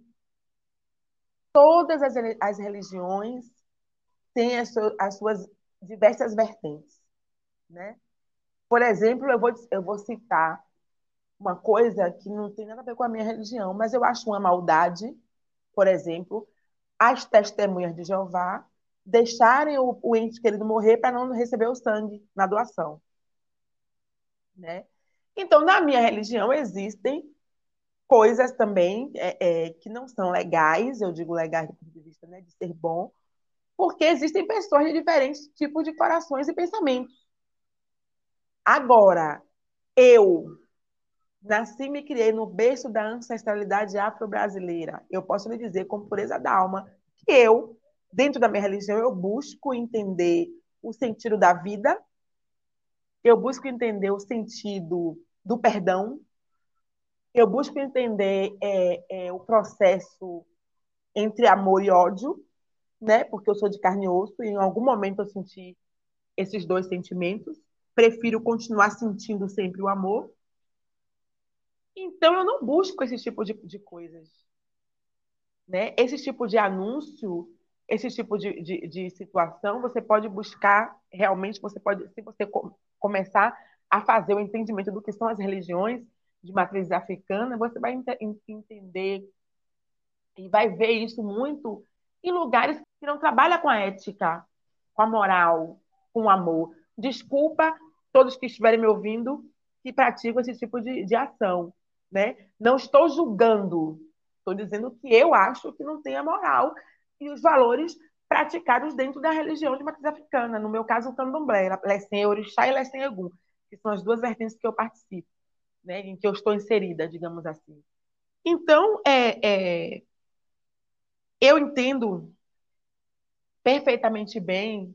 todas as, as religiões têm as, as suas diversas vertentes. Né? Por exemplo, eu vou, eu vou citar uma coisa que não tem nada a ver com a minha religião, mas eu acho uma maldade, por exemplo, as testemunhas de Jeová deixarem o, o ente querido morrer para não receber o sangue na doação. Né? Então, na minha religião, existem coisas também é, é, que não são legais, eu digo legais do ponto de vista né, de ser bom, porque existem pessoas de diferentes tipos de corações e pensamentos. Agora, eu nasci e me criei no berço da ancestralidade afro-brasileira. Eu posso lhe dizer, com pureza da alma, que eu, dentro da minha religião, eu busco entender o sentido da vida, eu busco entender o sentido do perdão, eu busco entender é, é, o processo entre amor e ódio, né? Porque eu sou de carne e osso e em algum momento eu senti esses dois sentimentos. Prefiro continuar sentindo sempre o amor. Então eu não busco esse tipo de, de coisas, né? Esse tipo de anúncio, esse tipo de, de, de situação, você pode buscar realmente. Você pode, se você começar a fazer o entendimento do que são as religiões de matriz africana, você vai ent entender e vai ver isso muito em lugares que não trabalham com a ética, com a moral, com o amor. Desculpa todos que estiverem me ouvindo que praticam esse tipo de, de ação. Né? Não estou julgando, estou dizendo que eu acho que não tem a moral e os valores praticados dentro da religião de matriz africana. No meu caso, o candomblé, Lessem Orixá e Lessem Egum, que são as duas vertentes que eu participo né, em que eu estou inserida, digamos assim. Então, é, é, eu entendo perfeitamente bem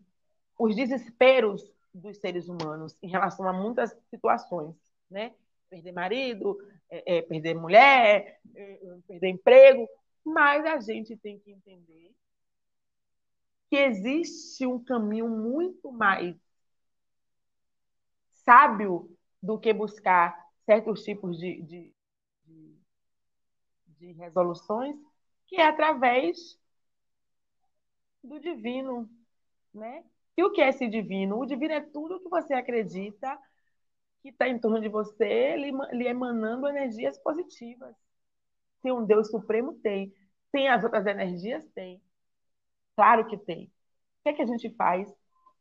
os desesperos dos seres humanos em relação a muitas situações, né? Perder marido, é, é, perder mulher, é, perder emprego, mas a gente tem que entender que existe um caminho muito mais sábio do que buscar certos tipos de, de, de, de resoluções, que é através do divino, né? E o que é esse divino? O divino é tudo que você acredita que está em torno de você, lhe emanando energias positivas. Tem um Deus Supremo? Tem. Tem as outras energias? Tem. Claro que tem. O que é que a gente faz?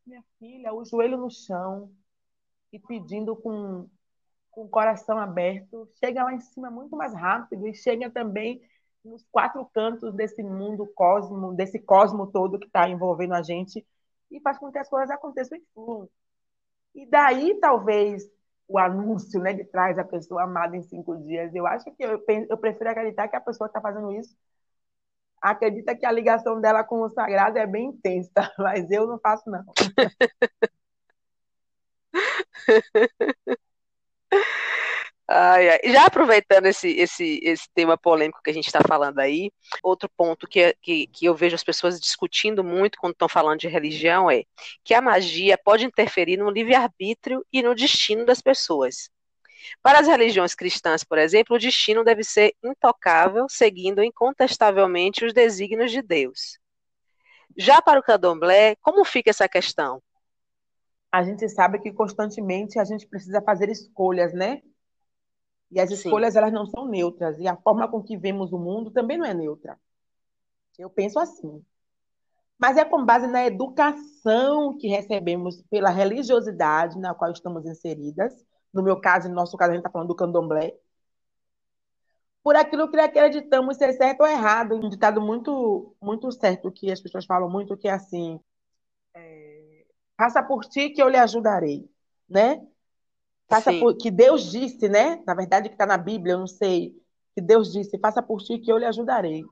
Minha filha, o joelho no chão e pedindo com com o coração aberto, chega lá em cima muito mais rápido e chega também nos quatro cantos desse mundo cosmo, desse cosmo todo que está envolvendo a gente e faz com que as coisas aconteçam e fluam. E daí, talvez, o anúncio né, de trás a pessoa amada em cinco dias. Eu acho que eu, eu prefiro acreditar que a pessoa que está fazendo isso acredita que a ligação dela com o sagrado é bem intensa, <laughs> mas eu não faço, não. <laughs> Ai, ai. Já aproveitando esse, esse, esse tema polêmico que a gente está falando aí, outro ponto que, que, que eu vejo as pessoas discutindo muito quando estão falando de religião é que a magia pode interferir no livre-arbítrio e no destino das pessoas. Para as religiões cristãs, por exemplo, o destino deve ser intocável, seguindo incontestavelmente os desígnios de Deus. Já para o candomblé, como fica essa questão? A gente sabe que constantemente a gente precisa fazer escolhas, né? E as escolhas, Sim. elas não são neutras. E a forma com que vemos o mundo também não é neutra. Eu penso assim. Mas é com base na educação que recebemos pela religiosidade na qual estamos inseridas. No meu caso, no nosso caso, a gente está falando do candomblé. Por aquilo que acreditamos ser certo ou errado. Um ditado muito, muito certo que as pessoas falam muito, que é assim... É, Faça por ti que eu lhe ajudarei. Né? Faça por, que Deus disse, né? Na verdade, que está na Bíblia, eu não sei. Que Deus disse: faça por ti que eu lhe ajudarei.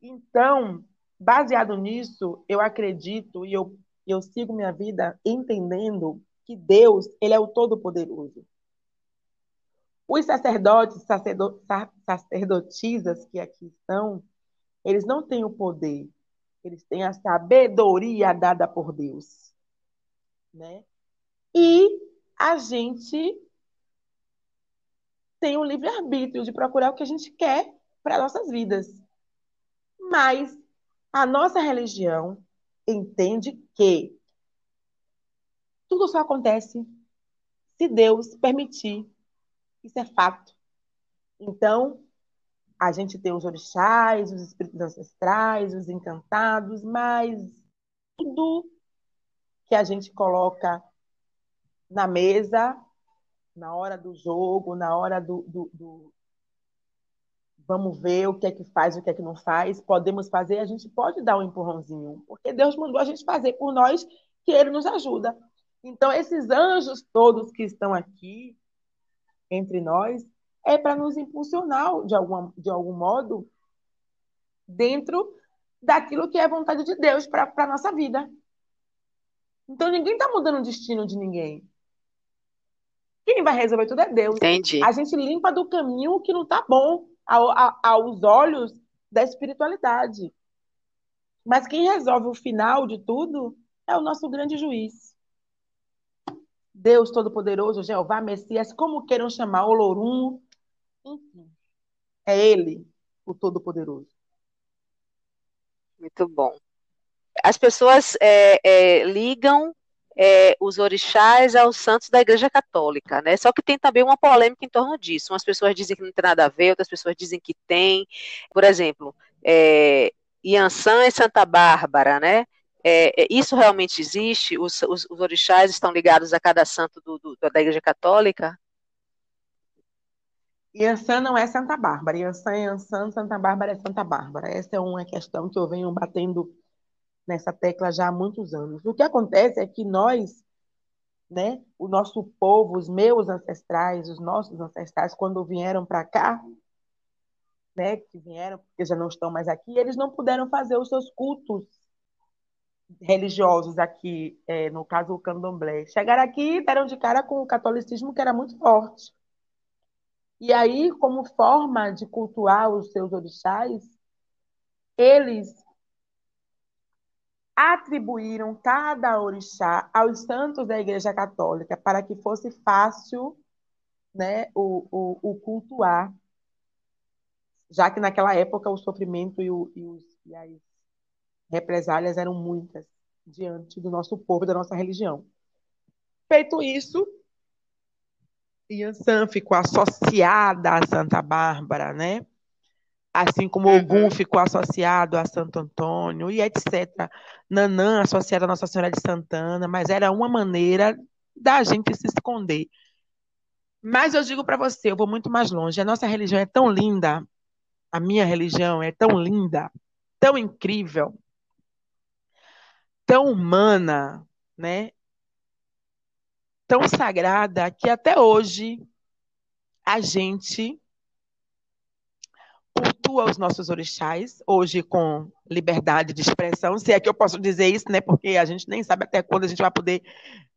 Então, baseado nisso, eu acredito e eu, eu sigo minha vida entendendo que Deus, ele é o Todo-Poderoso. Os sacerdotes, sacerdotisas que aqui estão, eles não têm o poder, eles têm a sabedoria dada por Deus. Né? E a gente tem o livre-arbítrio de procurar o que a gente quer para nossas vidas. Mas a nossa religião entende que tudo só acontece se Deus permitir. Isso é fato. Então, a gente tem os orixás, os espíritos ancestrais, os encantados, mas tudo que a gente coloca na mesa, na hora do jogo, na hora do, do, do, vamos ver o que é que faz, o que é que não faz, podemos fazer, a gente pode dar um empurrãozinho, porque Deus mandou a gente fazer por nós, que Ele nos ajuda. Então, esses anjos todos que estão aqui entre nós, é para nos impulsionar de, alguma, de algum modo dentro daquilo que é vontade de Deus para a nossa vida. Então, ninguém está mudando o destino de ninguém. Quem vai resolver tudo é Deus. Entendi. A gente limpa do caminho o que não está bom ao, a, aos olhos da espiritualidade. Mas quem resolve o final de tudo é o nosso grande juiz. Deus Todo-Poderoso, Jeová, Messias, como queiram chamar, Olorum, enfim. É Ele, o Todo-Poderoso. Muito bom. As pessoas é, é, ligam é, os orixás aos santos da Igreja Católica, né? Só que tem também uma polêmica em torno disso. Umas pessoas dizem que não tem nada a ver, outras pessoas dizem que tem. Por exemplo, é, Iansã e Santa Bárbara, né? É, é isso realmente existe? Os, os, os, orixás estão ligados a cada santo do, do, da Igreja Católica? Iansã não é Santa Bárbara. Iansã é Iansã, Santa Bárbara é Santa Bárbara. Essa é uma questão que eu venho batendo nessa tecla já há muitos anos. O que acontece é que nós, né, o nosso povo, os meus ancestrais, os nossos ancestrais, quando vieram para cá, né, que vieram porque já não estão mais aqui, eles não puderam fazer os seus cultos religiosos aqui, é, no caso o candomblé. Chegaram aqui e deram de cara com o catolicismo que era muito forte. E aí, como forma de cultuar os seus orixás, eles atribuíram cada orixá aos santos da Igreja Católica para que fosse fácil né, o, o, o cultuar, já que naquela época o sofrimento e, o, e, os, e as represálias eram muitas diante do nosso povo, da nossa religião. Feito isso, Yansan ficou associada a Santa Bárbara, né? Assim como uhum. Ogum ficou associado a Santo Antônio e etc. Nanã associada a Nossa Senhora de Santana, mas era uma maneira da gente se esconder. Mas eu digo para você, eu vou muito mais longe. A nossa religião é tão linda, a minha religião é tão linda, tão incrível, tão humana, né? Tão sagrada que até hoje a gente cultua os nossos orixás, hoje com liberdade de expressão, se é que eu posso dizer isso, né? Porque a gente nem sabe até quando a gente vai poder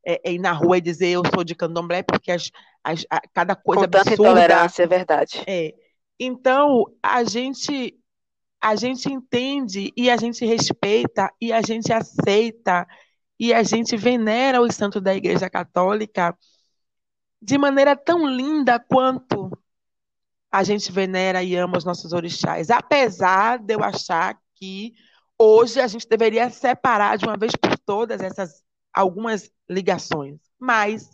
é, é ir na rua e dizer eu sou de candomblé, porque as, as, a, cada coisa com tanta absurda. intolerância, é verdade. É. Então, a gente a gente entende e a gente respeita e a gente aceita e a gente venera os santos da Igreja Católica de maneira tão linda quanto a gente venera e ama os nossos orixás. Apesar de eu achar que hoje a gente deveria separar de uma vez por todas essas algumas ligações. Mas,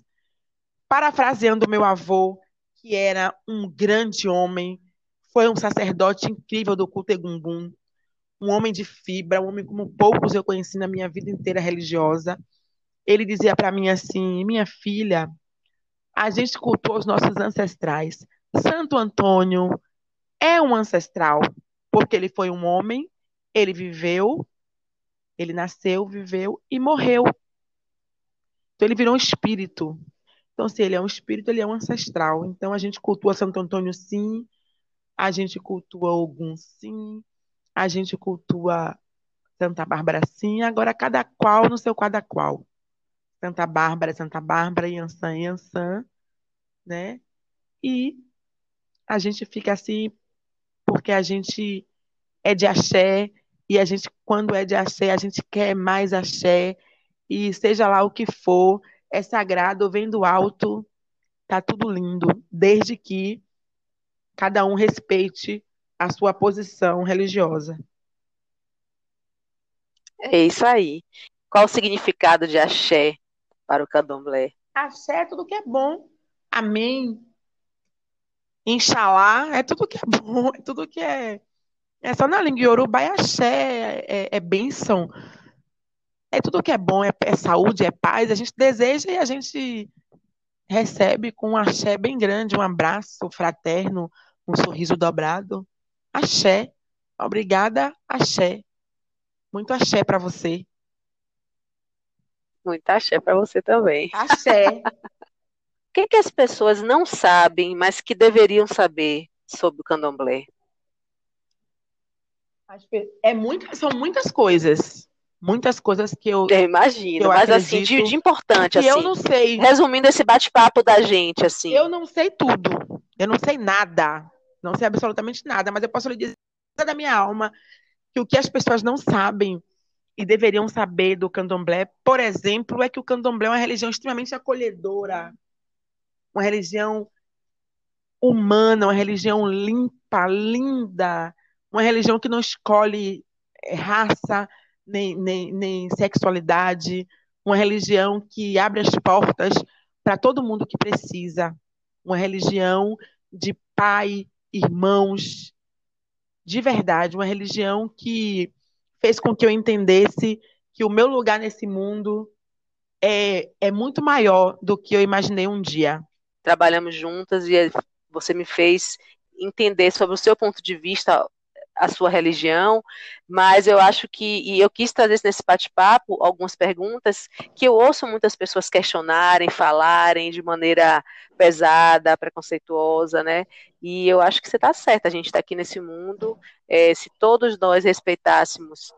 parafraseando meu avô, que era um grande homem, foi um sacerdote incrível do culto Egungun, um homem de fibra, um homem como poucos eu conheci na minha vida inteira religiosa. Ele dizia para mim assim: minha filha, a gente cultua os nossos ancestrais, Santo Antônio é um ancestral, porque ele foi um homem, ele viveu, ele nasceu, viveu e morreu. Então ele virou um espírito. Então, se ele é um espírito, ele é um ancestral. Então a gente cultua Santo Antônio sim, a gente cultua Ogum sim, a gente cultua Santa Bárbara sim, agora cada qual no seu cada qual. Santa Bárbara, Santa Bárbara, Yansan, Yansan, né? e a gente fica assim porque a gente é de axé e a gente, quando é de axé, a gente quer mais axé e seja lá o que for, é sagrado, vem do alto, tá tudo lindo, desde que cada um respeite a sua posição religiosa. É isso aí. Qual o significado de axé para o candomblé? Axé é tudo que é bom. Amém. Inxalá é tudo que é <laughs> bom, é tudo que é. É só na língua Yorubá é axé, é, é bênção. É tudo que é bom, é, é saúde, é paz. A gente deseja e a gente recebe com um axé bem grande, um abraço fraterno, um sorriso dobrado. Axé. Obrigada, axé. Muito axé para você. Muito axé para você também. Axé. <laughs> O que, que as pessoas não sabem, mas que deveriam saber sobre o candomblé? É muito, são muitas coisas. Muitas coisas que eu. Eu imagino, eu mas assim, de, de importante. Assim, eu não sei. Resumindo esse bate-papo da gente, assim. Eu não sei tudo. Eu não sei nada. Não sei absolutamente nada, mas eu posso lhe dizer da minha alma que o que as pessoas não sabem e deveriam saber do candomblé, por exemplo, é que o candomblé é uma religião extremamente acolhedora, uma religião humana, uma religião limpa, linda, uma religião que não escolhe eh, raça nem, nem, nem sexualidade, uma religião que abre as portas para todo mundo que precisa, uma religião de pai, irmãos, de verdade, uma religião que fez com que eu entendesse que o meu lugar nesse mundo é, é muito maior do que eu imaginei um dia. Trabalhamos juntas e você me fez entender sobre o seu ponto de vista a sua religião, mas eu acho que, e eu quis trazer nesse bate-papo algumas perguntas que eu ouço muitas pessoas questionarem, falarem de maneira pesada, preconceituosa, né? E eu acho que você está certa, a gente está aqui nesse mundo, é, se todos nós respeitássemos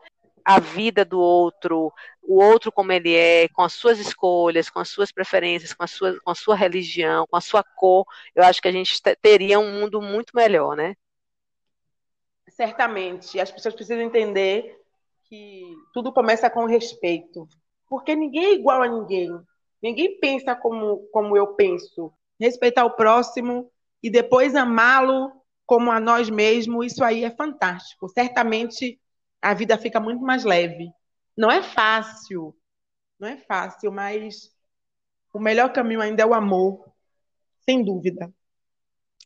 a vida do outro, o outro como ele é, com as suas escolhas, com as suas preferências, com a sua, com a sua religião, com a sua cor, eu acho que a gente teria um mundo muito melhor, né? Certamente. As pessoas precisam entender que tudo começa com respeito. Porque ninguém é igual a ninguém. Ninguém pensa como, como eu penso. Respeitar o próximo e depois amá-lo como a nós mesmos, isso aí é fantástico. Certamente a vida fica muito mais leve. Não é fácil, não é fácil, mas o melhor caminho ainda é o amor, sem dúvida.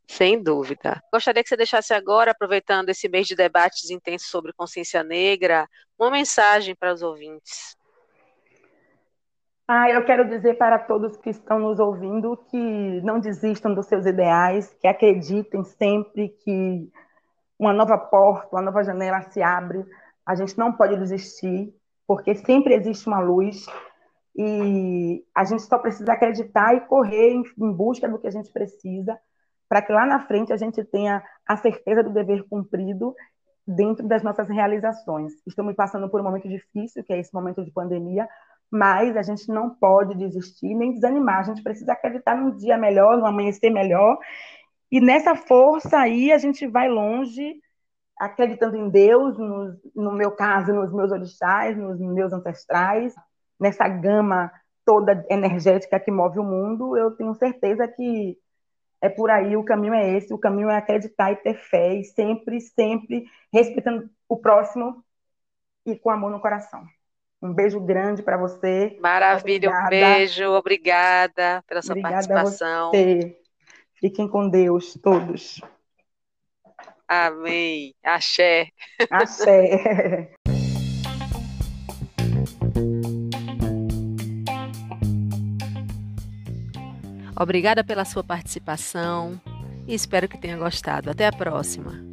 Sem dúvida. Gostaria que você deixasse agora, aproveitando esse mês de debates intensos sobre consciência negra, uma mensagem para os ouvintes. Ah, eu quero dizer para todos que estão nos ouvindo que não desistam dos seus ideais, que acreditem sempre que uma nova porta, uma nova janela se abre. A gente não pode desistir, porque sempre existe uma luz e a gente só precisa acreditar e correr em busca do que a gente precisa para que lá na frente a gente tenha a certeza do dever cumprido dentro das nossas realizações. Estamos passando por um momento difícil, que é esse momento de pandemia, mas a gente não pode desistir nem desanimar. A gente precisa acreditar num dia melhor, num amanhecer melhor. E nessa força aí a gente vai longe, acreditando em Deus, no, no meu caso, nos meus orixás, nos meus ancestrais, nessa gama toda energética que move o mundo. Eu tenho certeza que é por aí, o caminho é esse, o caminho é acreditar e ter fé, e sempre, sempre respeitando o próximo e com amor no coração. Um beijo grande para você. Maravilha, obrigada. um beijo, obrigada pela sua obrigada participação. A você. Fiquem com Deus, todos. Amém. Axé. Axé. Obrigada pela sua participação e espero que tenha gostado. Até a próxima.